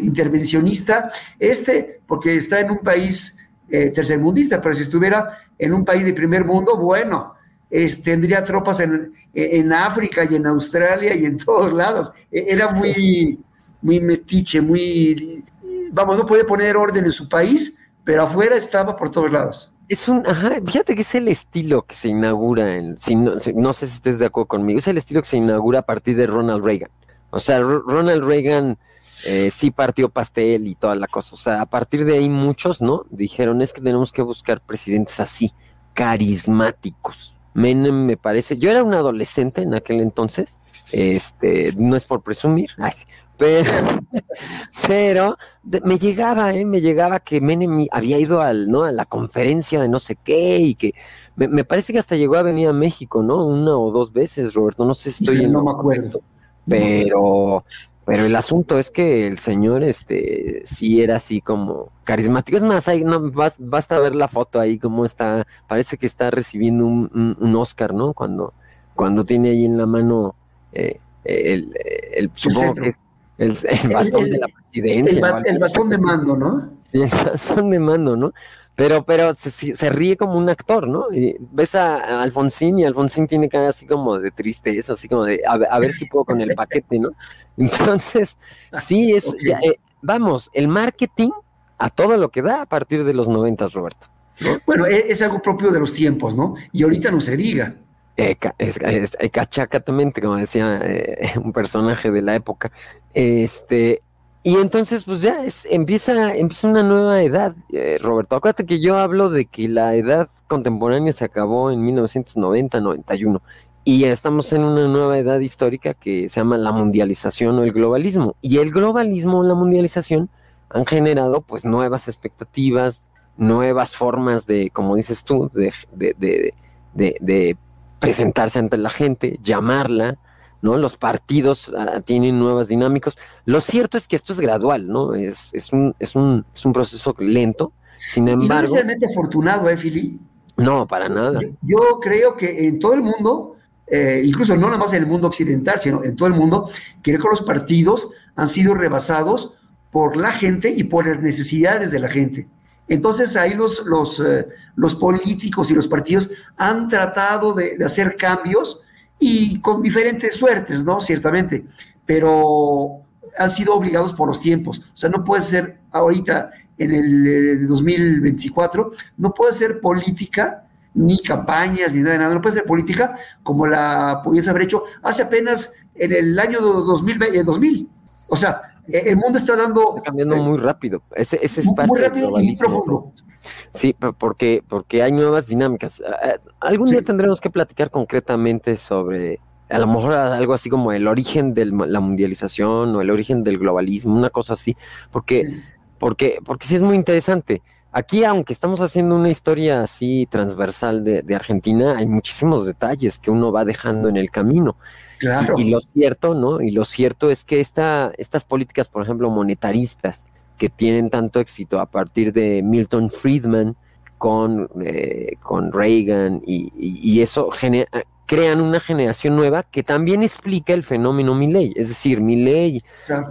intervencionista. Este, porque está en un país tercermundista, pero si estuviera en un país de primer mundo, bueno, tendría tropas en, en, África y en Australia y en [LAUGHS] todos lados. E, era muy, muy metiche, muy... Vamos, no puede poner orden en su país, pero afuera estaba por todos lados. Es un, ajá, fíjate que es el estilo que se inaugura, en, si no, no, sé si estés de acuerdo conmigo, es el estilo que se inaugura a partir de Ronald Reagan. O sea, Ronald Reagan eh, sí partió pastel y toda la cosa. O sea, a partir de ahí muchos, ¿no? Dijeron, es que tenemos que buscar presidentes así, carismáticos. Menem me parece, yo era un adolescente en aquel entonces, este, no es por presumir, pero, [LAUGHS] pero me llegaba, ¿eh? me llegaba que Menem había ido al, ¿no? a la conferencia de no sé qué y que me, parece que hasta llegó a venir a México, ¿no? Una o dos veces, Roberto, no sé si estoy en... No me acuerdo. Pero, pero el asunto es que el señor, este, sí era así como carismático. Es más, ahí no, basta ver la foto ahí, cómo está, parece que está recibiendo un, Oscar, ¿no? Cuando, cuando tiene ahí en la mano eh, el, el, supongo que es el, bastón de la presidencia. El, bastón de mando, ¿no? Sí, el [LAUGHS] bastón de mando, ¿no? Pero, pero se, ríe como un actor, ¿no? Y ves a, Alfonsín y Alfonsín tiene cara así como de tristeza, así como de a, ver si puedo con el paquete, ¿no? [LAUGHS] Entonces, sí, [LAUGHS] es, eh, vamos, el marketing a todo lo que da a partir de los noventas, Roberto. Bueno, e, es, algo propio de los tiempos, ¿no? Y ahorita no se diga. Eh, es, es, cachacatamente, como decía eh, [LAUGHS] un personaje de la época. Este, y entonces, pues ya es, empieza, empieza una nueva edad, eh, Roberto. Acuérdate que yo hablo de que la edad contemporánea se acabó en 1990-91 y estamos en una nueva edad histórica que se llama la mundialización o el globalismo. Y el globalismo o la mundialización han generado pues nuevas expectativas, nuevas formas de, como dices tú, de, de, de, de presentarse ante la gente, llamarla, ¿no? Los partidos ah, tienen nuevas dinámicas. Lo cierto es que esto es gradual, ¿no? Es, es, un, es, un, es un proceso lento. Sin embargo. no necesariamente afortunado, ¿eh, Fili? No, para nada. Yo, creo que en todo el mundo, eh, incluso no nada más en el mundo occidental, sino en todo el mundo, creo que los partidos han sido rebasados por la gente y por las necesidades de la gente. Entonces ahí los, los, eh, los políticos y los partidos han tratado de, de hacer cambios y con diferentes suertes, ¿no? Ciertamente, pero han sido obligados por los tiempos. O sea, no puede ser ahorita en el 2024, eh, no puede ser política, ni campañas, ni nada de nada, no puede ser política como la pudiese haber hecho hace apenas en el año 2000. 2000. Eh, o sea, el mundo está dando... Está cambiando muy rápido. Ese, ese es parte muy rápido y profundo. Sí, porque, porque hay nuevas dinámicas. Algún día tendremos que platicar concretamente sobre, a lo mejor algo así como el origen de la mundialización o el origen del globalismo, una cosa así, porque, porque, porque sí es muy interesante. Aquí, aunque estamos haciendo una historia así transversal de, de Argentina, hay muchísimos detalles que uno va dejando en el camino. Claro. Y, lo cierto, ¿no? Y lo cierto es que esta, estas políticas, por ejemplo, monetaristas, que tienen tanto éxito a partir de Milton Friedman con, eh, con Reagan y, eso crean una generación nueva que también explica el fenómeno Milley, es decir, Milley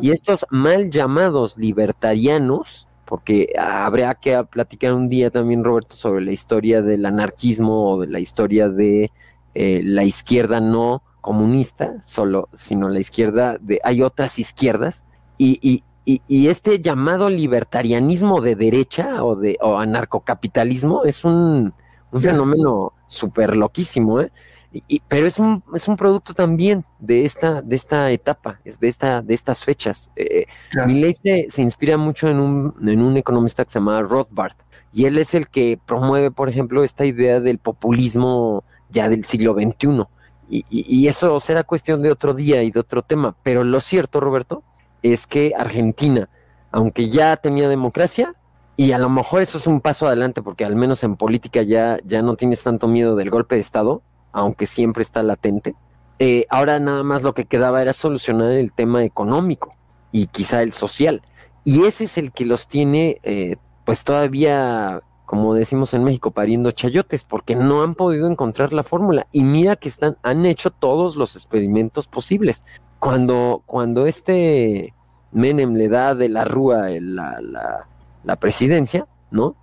y estos mal llamados libertarianos, porque habría que platicar un día también, Roberto, sobre la historia del anarquismo o de la historia de eh, la izquierda no comunista, solo, sino la izquierda de, hay otras izquierdas, y, y, y, este llamado libertarianismo de derecha o de o anarcocapitalismo es un, fenómeno súper loquísimo, ¿eh? Y, pero es un, es un producto también de esta, de esta etapa, es de, esta, de estas fechas. Eh, Milley se, se, inspira mucho en un, en un economista que se llama Rothbard, y él es el que promueve, por ejemplo, esta idea del populismo ya del siglo XXI. Y, y, eso será cuestión de otro día y de otro tema. Pero lo cierto, Roberto, es que Argentina, aunque ya tenía democracia, y a lo mejor eso es un paso adelante, porque al menos en política ya, ya no tienes tanto miedo del golpe de Estado, aunque siempre está latente. Eh, ahora nada más lo que quedaba era solucionar el tema económico y quizá el social. Y ese es el que los tiene, eh, pues todavía, como decimos en México, pariendo chayotes, porque no han podido encontrar la fórmula. Y mira que están, han hecho todos los experimentos posibles. Cuando, cuando este Menem le da de la rúa la, la, la presidencia, ¿no?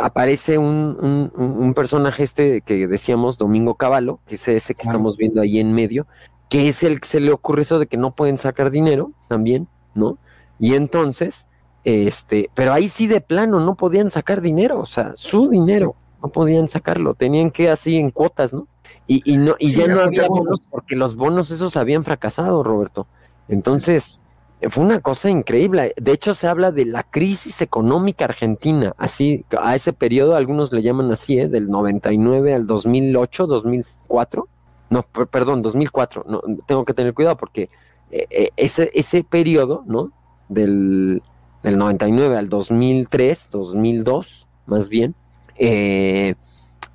aparece un, un, personaje este que decíamos, Domingo Cavallo, que es ese que estamos viendo ahí en medio, que es el que se le ocurre eso de que no pueden sacar dinero también, ¿no? Y entonces, este, pero ahí sí de plano no podían sacar dinero, o sea, su dinero, no podían sacarlo, tenían que así en cuotas, ¿no? Y, y no, y ya no había bonos porque los bonos esos habían fracasado, Roberto. Entonces, fue una cosa increíble. De hecho, se habla de la crisis económica argentina. Así, a ese periodo, algunos le llaman así, ¿eh? del 99 al 2008, 2004. No, perdón, 2004. No, tengo que tener cuidado porque eh, eh, ese, ese periodo, ¿no? Del, del 99 al 2003, 2002, más bien, eh,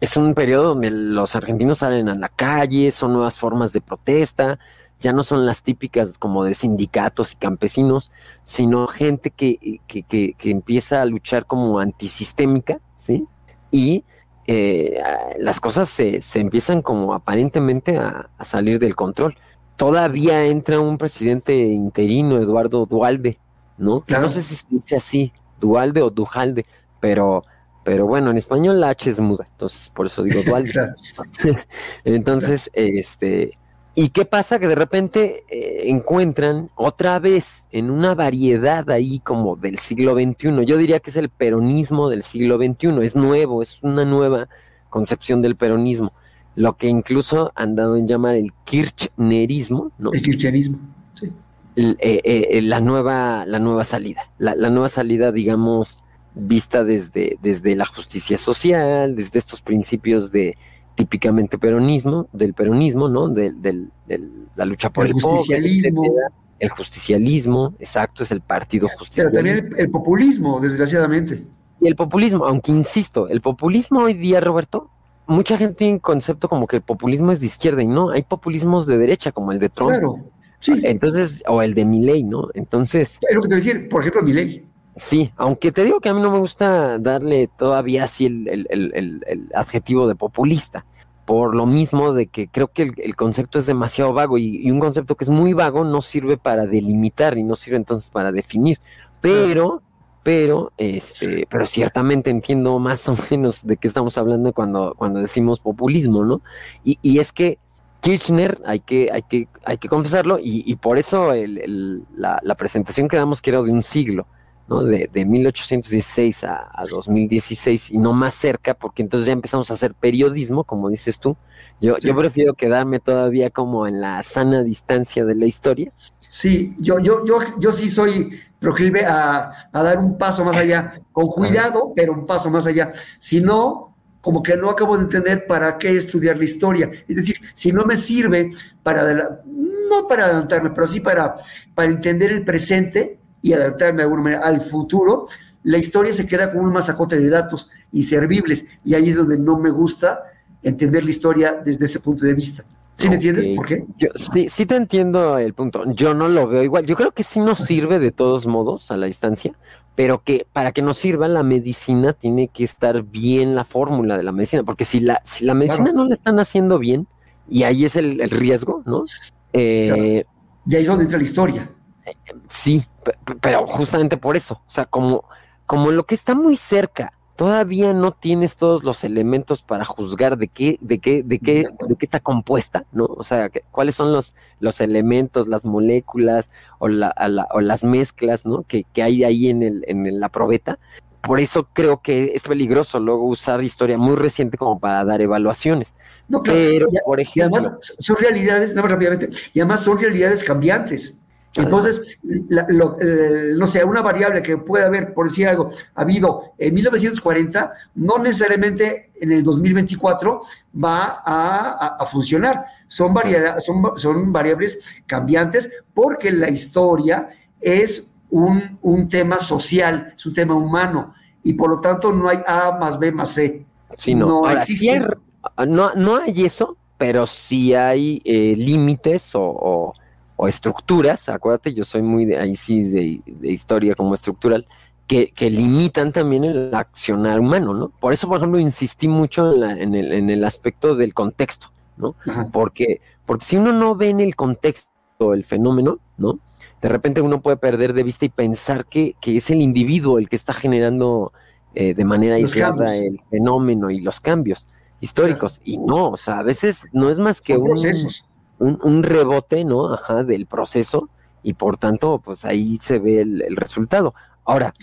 es un periodo donde los argentinos salen a la calle, son nuevas formas de protesta, ya no son las típicas como de sindicatos y campesinos, sino gente que, que, que, empieza a luchar como antisistémica, ¿sí? Y eh, las cosas se, se, empiezan como aparentemente a, salir del control. Todavía entra un presidente interino, Eduardo Dualde, ¿no? No sé si se dice así, Dualde o Dujalde, pero, pero bueno, en español la H es muda, entonces por eso digo Dualde. [LAUGHS] [LAUGHS] entonces, este ¿Y qué pasa? Que de repente eh, encuentran otra vez en una variedad ahí como del siglo XXI. Yo diría que es el peronismo del siglo XXI. Es nuevo, es una nueva concepción del peronismo. Lo que incluso han dado en llamar el kirchnerismo, ¿no? El kirchnerismo. Eh, eh, la, nueva, la nueva salida. La, la, nueva salida, digamos, vista desde, desde la justicia social, desde estos principios de típicamente peronismo, del peronismo, ¿no? Del, del, la lucha por el, justicialismo. el justicialismo, exacto, es el partido justicialista. Pero también el, populismo, desgraciadamente. Y el populismo, aunque insisto, el populismo hoy día, Roberto, mucha gente tiene un concepto como que el populismo es de izquierda y no, hay populismos de derecha, como el de Trump. Claro, sí. Entonces, o el de Milley, ¿no? Entonces. Es lo que te voy a decir, por ejemplo, Milley. Sí, aunque te digo que a mí no me gusta darle todavía así el, adjetivo de populista, por lo mismo de que creo que el, concepto es demasiado vago y, un concepto que es muy vago no sirve para delimitar y no sirve entonces para definir, pero, pero, este, pero ciertamente entiendo más o menos de qué estamos hablando cuando, cuando decimos populismo, ¿no? Y, y es que Kirchner, hay que, hay que, hay que confesarlo, y, y por eso la, la presentación que damos que era de un siglo ¿no? De, de 1816 a, 2016 y no más cerca, porque entonces ya empezamos a hacer periodismo, como dices tú. Yo, yo prefiero quedarme todavía como en la sana distancia de la historia. Sí, yo, yo, yo, yo sí soy proclive a, a dar un paso más allá, con cuidado, pero un paso más allá. Si no, como que no acabo de entender para qué estudiar la historia. Es decir, si no me sirve para, no para adelantarme, pero sí para, para entender el presente, y adaptarme de alguna manera al futuro, la historia se queda como un masacote de datos inservibles y ahí es donde no me gusta entender la historia desde ese punto de vista. ¿Sí me entiendes por qué? Yo, sí, sí te entiendo el punto. Yo no lo veo igual. Yo creo que sí nos sirve de todos modos a la distancia, pero que para que nos sirva la medicina tiene que estar bien la fórmula de la medicina, porque si la, si la medicina no la están haciendo bien, y ahí es el, riesgo, ¿no? Eh, Y ahí es donde entra la historia. Sí, pero justamente por eso, o sea, como, como lo que está muy cerca, todavía no tienes todos los elementos para juzgar de qué, de qué, de qué, de qué está compuesta, ¿no? O sea, cuáles son los, los elementos, las moléculas o, la, o las mezclas, ¿no? Que, que, hay ahí en, el, en la probeta. por eso creo que es peligroso luego usar historia muy reciente como para dar evaluaciones. No, pero, por ejemplo. además son realidades, no, rápidamente, y además son realidades cambiantes. Entonces, no sé, una variable que puede haber, por decir algo, ha habido en 1940, no necesariamente en el 2024 va a, funcionar. Son, son, son variables cambiantes porque la historia es un, tema social, es un tema humano, y por lo tanto no hay A más B más C. no, no, hay eso, pero sí hay eh, límites o, estructuras, acuérdate, yo soy muy de ahí sí de, historia como estructural, que, limitan también el accionar humano, ¿no? Por eso, por ejemplo, insistí mucho en, el, en el, aspecto del contexto, ¿no? Porque, porque si uno no ve en el contexto el fenómeno, ¿no? de repente uno puede perder de vista y pensar que, es el individuo el que está generando eh, de manera aislada el fenómeno y los cambios históricos. Y no, o sea, a veces no es más que un, un, rebote, ¿no? Ajá, del proceso y por tanto, pues ahí se ve el, resultado. Ahora,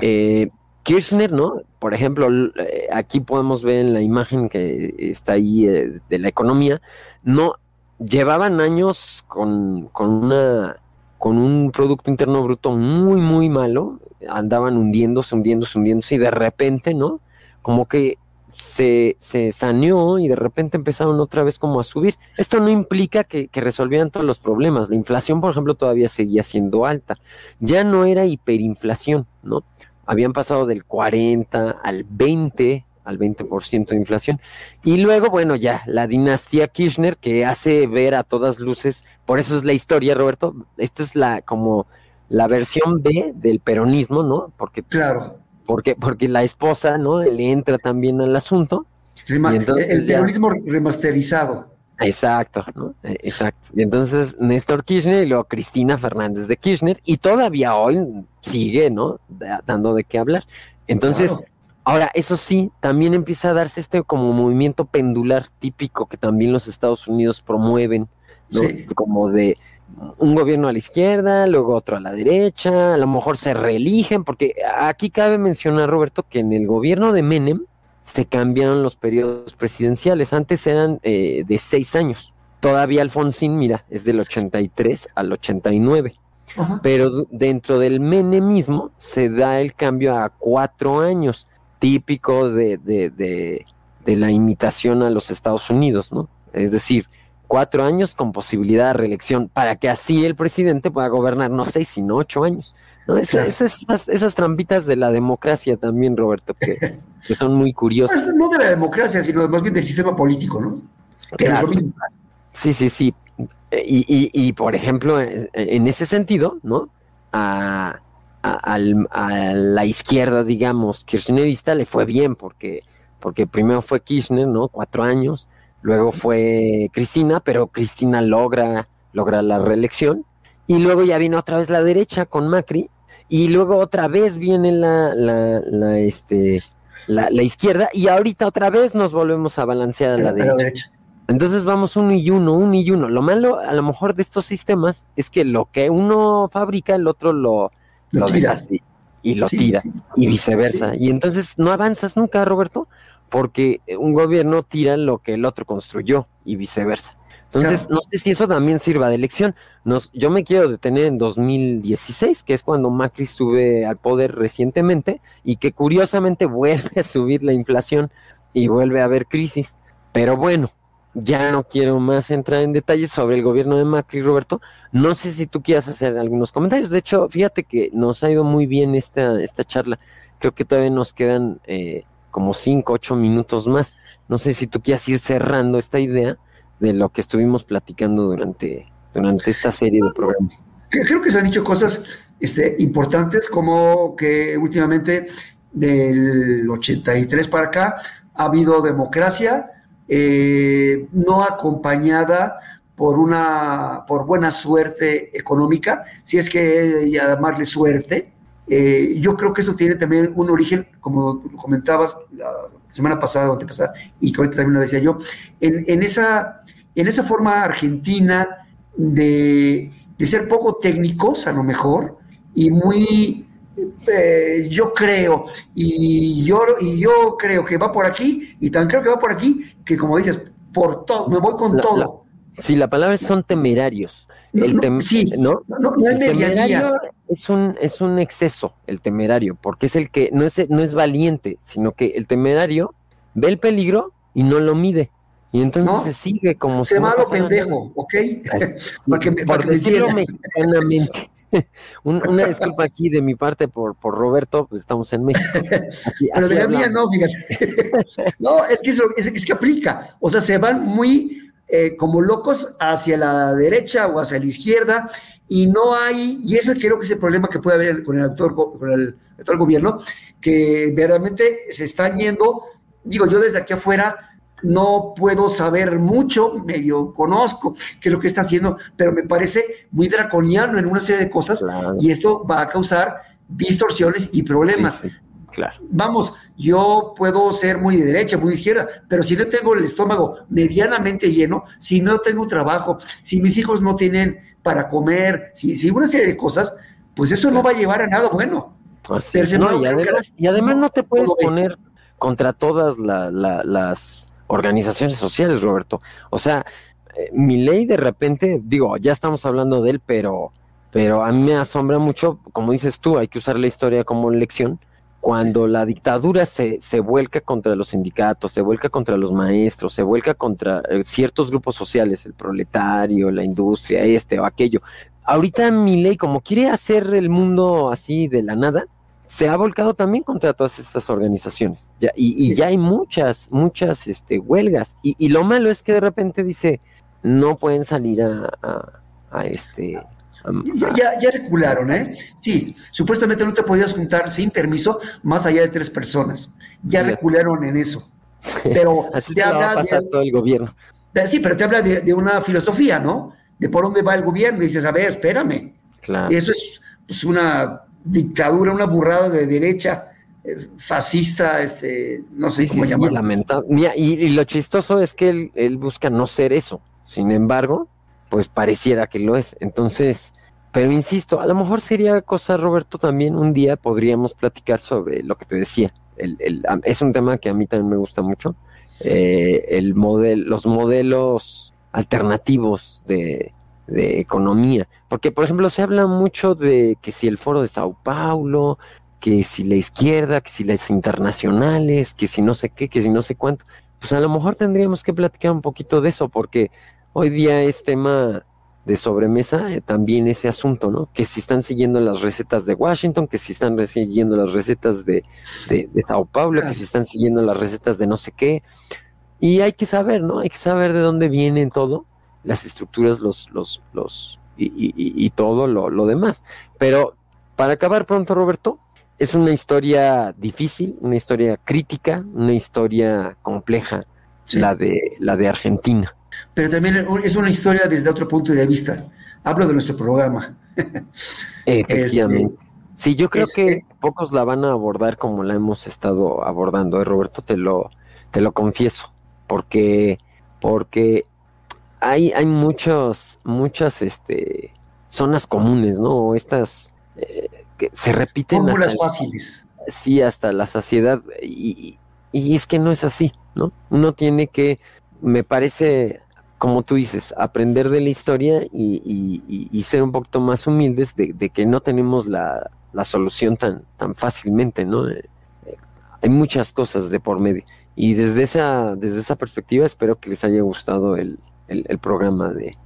eh, Kirchner, ¿no? Por ejemplo, eh, aquí podemos ver en la imagen que está ahí de la economía, no llevaban años con, con una con un Producto Interno Bruto muy, muy malo, andaban hundiéndose, hundiéndose, hundiéndose, y de repente, ¿no? Como que se, se saneó y de repente empezaron otra vez como a subir. Esto no implica que, que, resolvieran todos los problemas. La inflación, por ejemplo, todavía seguía siendo alta. Ya no era hiperinflación, ¿no? Habían pasado del 40 al 20 al 20% de inflación. Y luego, bueno, ya la dinastía Kirchner que hace ver a todas luces, por eso es la historia, Roberto, esta es la como la versión B del peronismo, ¿no? Porque claro. Porque porque la esposa, ¿no? Le entra también al asunto. y entonces el peronismo remasterizado. Exacto, ¿no? E, exacto. Y entonces Néstor Kirchner y luego Cristina Fernández de Kirchner y todavía hoy sigue, ¿no? Dando de qué hablar. Entonces, Ahora, eso sí, también empieza a darse este como movimiento pendular típico que también los Estados Unidos promueven, ¿no? Como de un gobierno a la izquierda, luego otro a la derecha, a lo mejor se reeligen, porque aquí cabe mencionar, Roberto, que en el gobierno de Menem se cambiaron los periodos presidenciales, antes eran eh, de seis años, todavía Alfonsín, mira, es del 83 al 89. Pero dentro del menemismo se da el cambio a cuatro años típico de, de, de, la imitación a los Estados Unidos, ¿no? Es decir, cuatro años con posibilidad de reelección, para que así el presidente pueda gobernar no seis, sino ocho años. ¿no? esas, esas, trampitas de la democracia también, Roberto, que, [LAUGHS] son muy curiosas. Pues, no de la democracia, sino más bien del sistema político, ¿no? Claro. Sí, sí, sí. Y, y, y, por ejemplo, en ese sentido, ¿no? A, a, la izquierda, digamos, kirchnerista le fue bien porque, porque primero fue Kirchner, ¿no? Cuatro años, luego fue Cristina, pero Cristina logra, logra la reelección y luego ya viene otra vez la derecha con Macri y luego otra vez viene la, la, la este, la, izquierda y ahorita otra vez nos volvemos a balancear a la, derecha. Entonces vamos uno y uno, uno y uno. Lo malo a lo mejor de estos sistemas es que lo que uno fabrica, el otro lo, lo, tira. y lo tira y viceversa. Y entonces no avanzas nunca, Roberto, porque un gobierno tira lo que el otro construyó y viceversa. Entonces, no sé si eso también sirva de lección. Nos, yo me quiero detener en 2016, que es cuando Macri sube al poder recientemente y que curiosamente [LAUGHS] vuelve a subir la inflación y vuelve a haber crisis. Pero bueno, ya no quiero más entrar en detalles sobre el gobierno de Macri, Roberto. No sé si tú quieras hacer algunos comentarios. De hecho, fíjate que nos ha ido muy bien esta, esta charla. Creo que todavía nos quedan eh, como cinco, ocho minutos más. No sé si tú quieras ir cerrando esta idea de lo que estuvimos platicando durante, durante esta serie de programas. Creo que se han dicho cosas este, importantes como que últimamente del 83 para acá ha habido democracia, eh, no acompañada por una por buena suerte económica, si es que llamarle suerte. Eh, yo creo que esto tiene también un origen, como comentabas la semana pasada o pasada, y que ahorita también lo decía yo, en, esa, en esa forma argentina de, ser poco técnicos a lo mejor y muy eh, yo creo, y yo, y yo creo que va por aquí, y tan creo que va por aquí, que como dices, por todo, me voy con todo. sí, la palabra son temerarios. El no, sí, ¿no? el temerario es un, es un exceso, el temerario, porque es el que no es, no es valiente, sino que el temerario ve el peligro y no lo mide. Y entonces se sigue como se si malo pendejo, ¿ok? [LAUGHS] por decirlo mexicanamente. [LAUGHS] una disculpa aquí de mi parte por, por Roberto, pues estamos en México. [LAUGHS] Pero de la mía no, fíjate. no, es que, es, que aplica. O sea, se van muy eh, como locos hacia la derecha o hacia la izquierda y no hay, y ese creo que es el problema que puede haber con el actor, con el actual gobierno, que verdaderamente se están yendo, digo yo desde aquí afuera, no puedo saber mucho, medio conozco qué es lo que está haciendo, pero me parece muy draconiano en una serie de cosas y esto va a causar distorsiones y problemas. Claro. Vamos, yo puedo ser muy de derecha, muy de izquierda, pero si no tengo el estómago medianamente lleno, si no tengo trabajo, si mis hijos no tienen para comer, si, si una serie de cosas, pues eso no va a llevar a nada bueno. y, además, no te puedes poner contra todas las organizaciones sociales, Roberto. O sea, eh, mi ley de repente, digo, ya estamos hablando de él, pero, pero a mí me asombra mucho, como dices tú, hay que usar la historia como lección. Cuando la dictadura se, se vuelca contra los sindicatos, se vuelca contra los maestros, se vuelca contra eh, ciertos grupos sociales, el proletario, la industria, este o aquello. Ahorita mi ley, como quiere hacer el mundo así de la nada, se ha volcado también contra todas estas organizaciones. Ya, y, ya hay muchas, muchas este, huelgas. Y, lo malo es que de repente dice, no pueden salir a, a, este... ya, ya, recularon, ¿eh? Sí, supuestamente no te podías juntar sin permiso más allá de tres personas. Ya recularon en eso. Pero [LAUGHS] Así te habla va a pasar todo el gobierno. sí, pero te habla de, una filosofía, ¿no? De por dónde va el gobierno. Y dices, a ver, espérame. Claro. Eso es pues, una dictadura, una burrada de derecha eh, fascista, este, no sé cómo llamarlo. lamentable. y, lo chistoso es que él, busca no ser eso. Sin embargo, pues pareciera que lo es. Entonces, pero insisto, a lo mejor sería cosa, Roberto, también un día podríamos platicar sobre lo que te decía. El, es un tema que a mí también me gusta mucho. Eh, el model, los modelos alternativos de, de economía. Porque, por ejemplo, se habla mucho de que si el foro de Sao Paulo, que si la izquierda, que si las internacionales, que si no sé qué, que si no sé cuánto. Pues a lo mejor tendríamos que platicar un poquito de eso, porque hoy día es tema de sobremesa eh, también ese asunto, ¿no? Que si están siguiendo las recetas de Washington, que si están siguiendo las recetas de, de, de Sao Paulo, que si están siguiendo las recetas de no sé qué. Y hay que saber, ¿no? Hay que saber de dónde viene todo las estructuras, los, los, los, y, todo lo, demás. Pero para acabar pronto, Roberto, es una historia difícil, una historia crítica, una historia compleja, la, de, la de Argentina. Pero también es una historia desde otro punto de vista. Hablo de nuestro programa. [LAUGHS] Efectivamente. Este, sí, yo creo que pocos la van a abordar como la hemos estado abordando, ¿eh, Roberto, te lo, te lo confieso, porque, porque hay, hay muchos, muchas este, zonas comunes, ¿no? Estas eh, que se repiten. Fórmulas fáciles. Sí, hasta la saciedad. Y, y, es que no es así, ¿no? Uno tiene que, me parece, como tú dices, aprender de la historia y, y ser un poquito más humildes de, de que no tenemos la, la, solución tan, tan fácilmente, ¿no? Eh, hay muchas cosas de por medio. Y desde esa, desde esa perspectiva espero que les haya gustado el, el, programa de,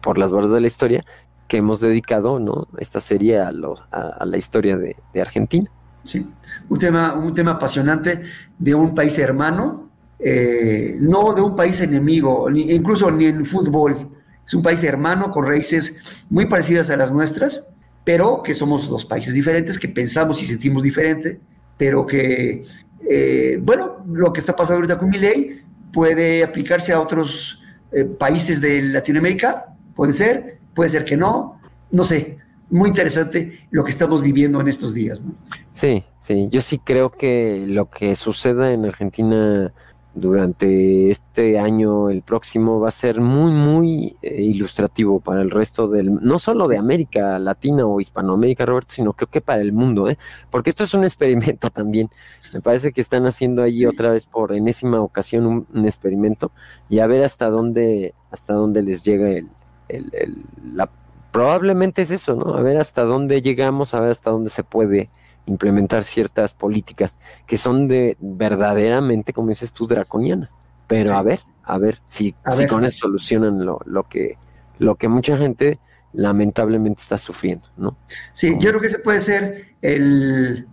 Por las barras de la historia, que hemos dedicado, ¿no? Esta serie a, a, la historia de, Argentina. Sí, un tema, un tema apasionante de un país hermano, eh, no de un país enemigo, ni, incluso ni en fútbol. Es un país hermano con raíces muy parecidas a las nuestras, pero que somos dos países diferentes, que pensamos y sentimos diferente, pero que, eh, bueno, lo que está pasando ahorita con mi ley puede aplicarse a otros eh, países de Latinoamérica, puede ser, puede ser que no, no sé, muy interesante lo que estamos viviendo en estos días. Sí, sí, yo sí creo que lo que suceda en Argentina durante este año, el próximo, va a ser muy, muy eh, ilustrativo para el resto del, no solo de América Latina o Hispanoamérica, Roberto, sino creo que para el mundo, ¿eh? porque esto es un experimento [LAUGHS] también. Me parece que están haciendo ahí otra vez por enésima ocasión un, experimento y a ver hasta dónde, hasta dónde les llega el, el, el la, probablemente es eso, ¿no? A ver hasta dónde llegamos, a ver hasta dónde se puede implementar ciertas políticas que son de verdaderamente, como dices tú, draconianas. Pero a ver, a ver si, si con eso solucionan lo, lo, que, lo que mucha gente lamentablemente está sufriendo, ¿no? Sí, yo creo que ese puede ser el,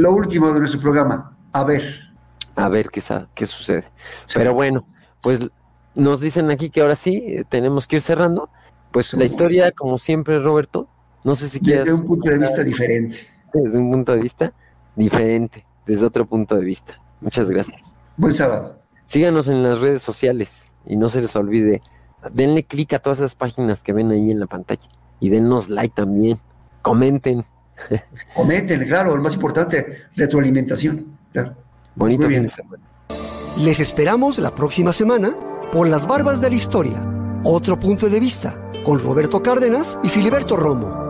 lo último de nuestro programa. A ver. A ver qué, qué sucede. Pero bueno, pues nos dicen aquí que ahora sí eh, tenemos que ir cerrando. Pues la historia, como siempre, Roberto, no sé si quieres. Desde un punto de vista diferente desde un punto de vista diferente, desde otro punto de vista. Muchas gracias. Buen sábado. Síganos en las redes sociales y no se les olvide, denle clic a todas esas páginas que ven ahí en la pantalla y dennos like también, comenten. [LAUGHS] Comenten, claro, lo más importante, retroalimentación. Claro. Bonito fin de semana. Les esperamos la próxima semana por las barbas de la historia. Otro punto de vista con Roberto Cárdenas y Filiberto Romo.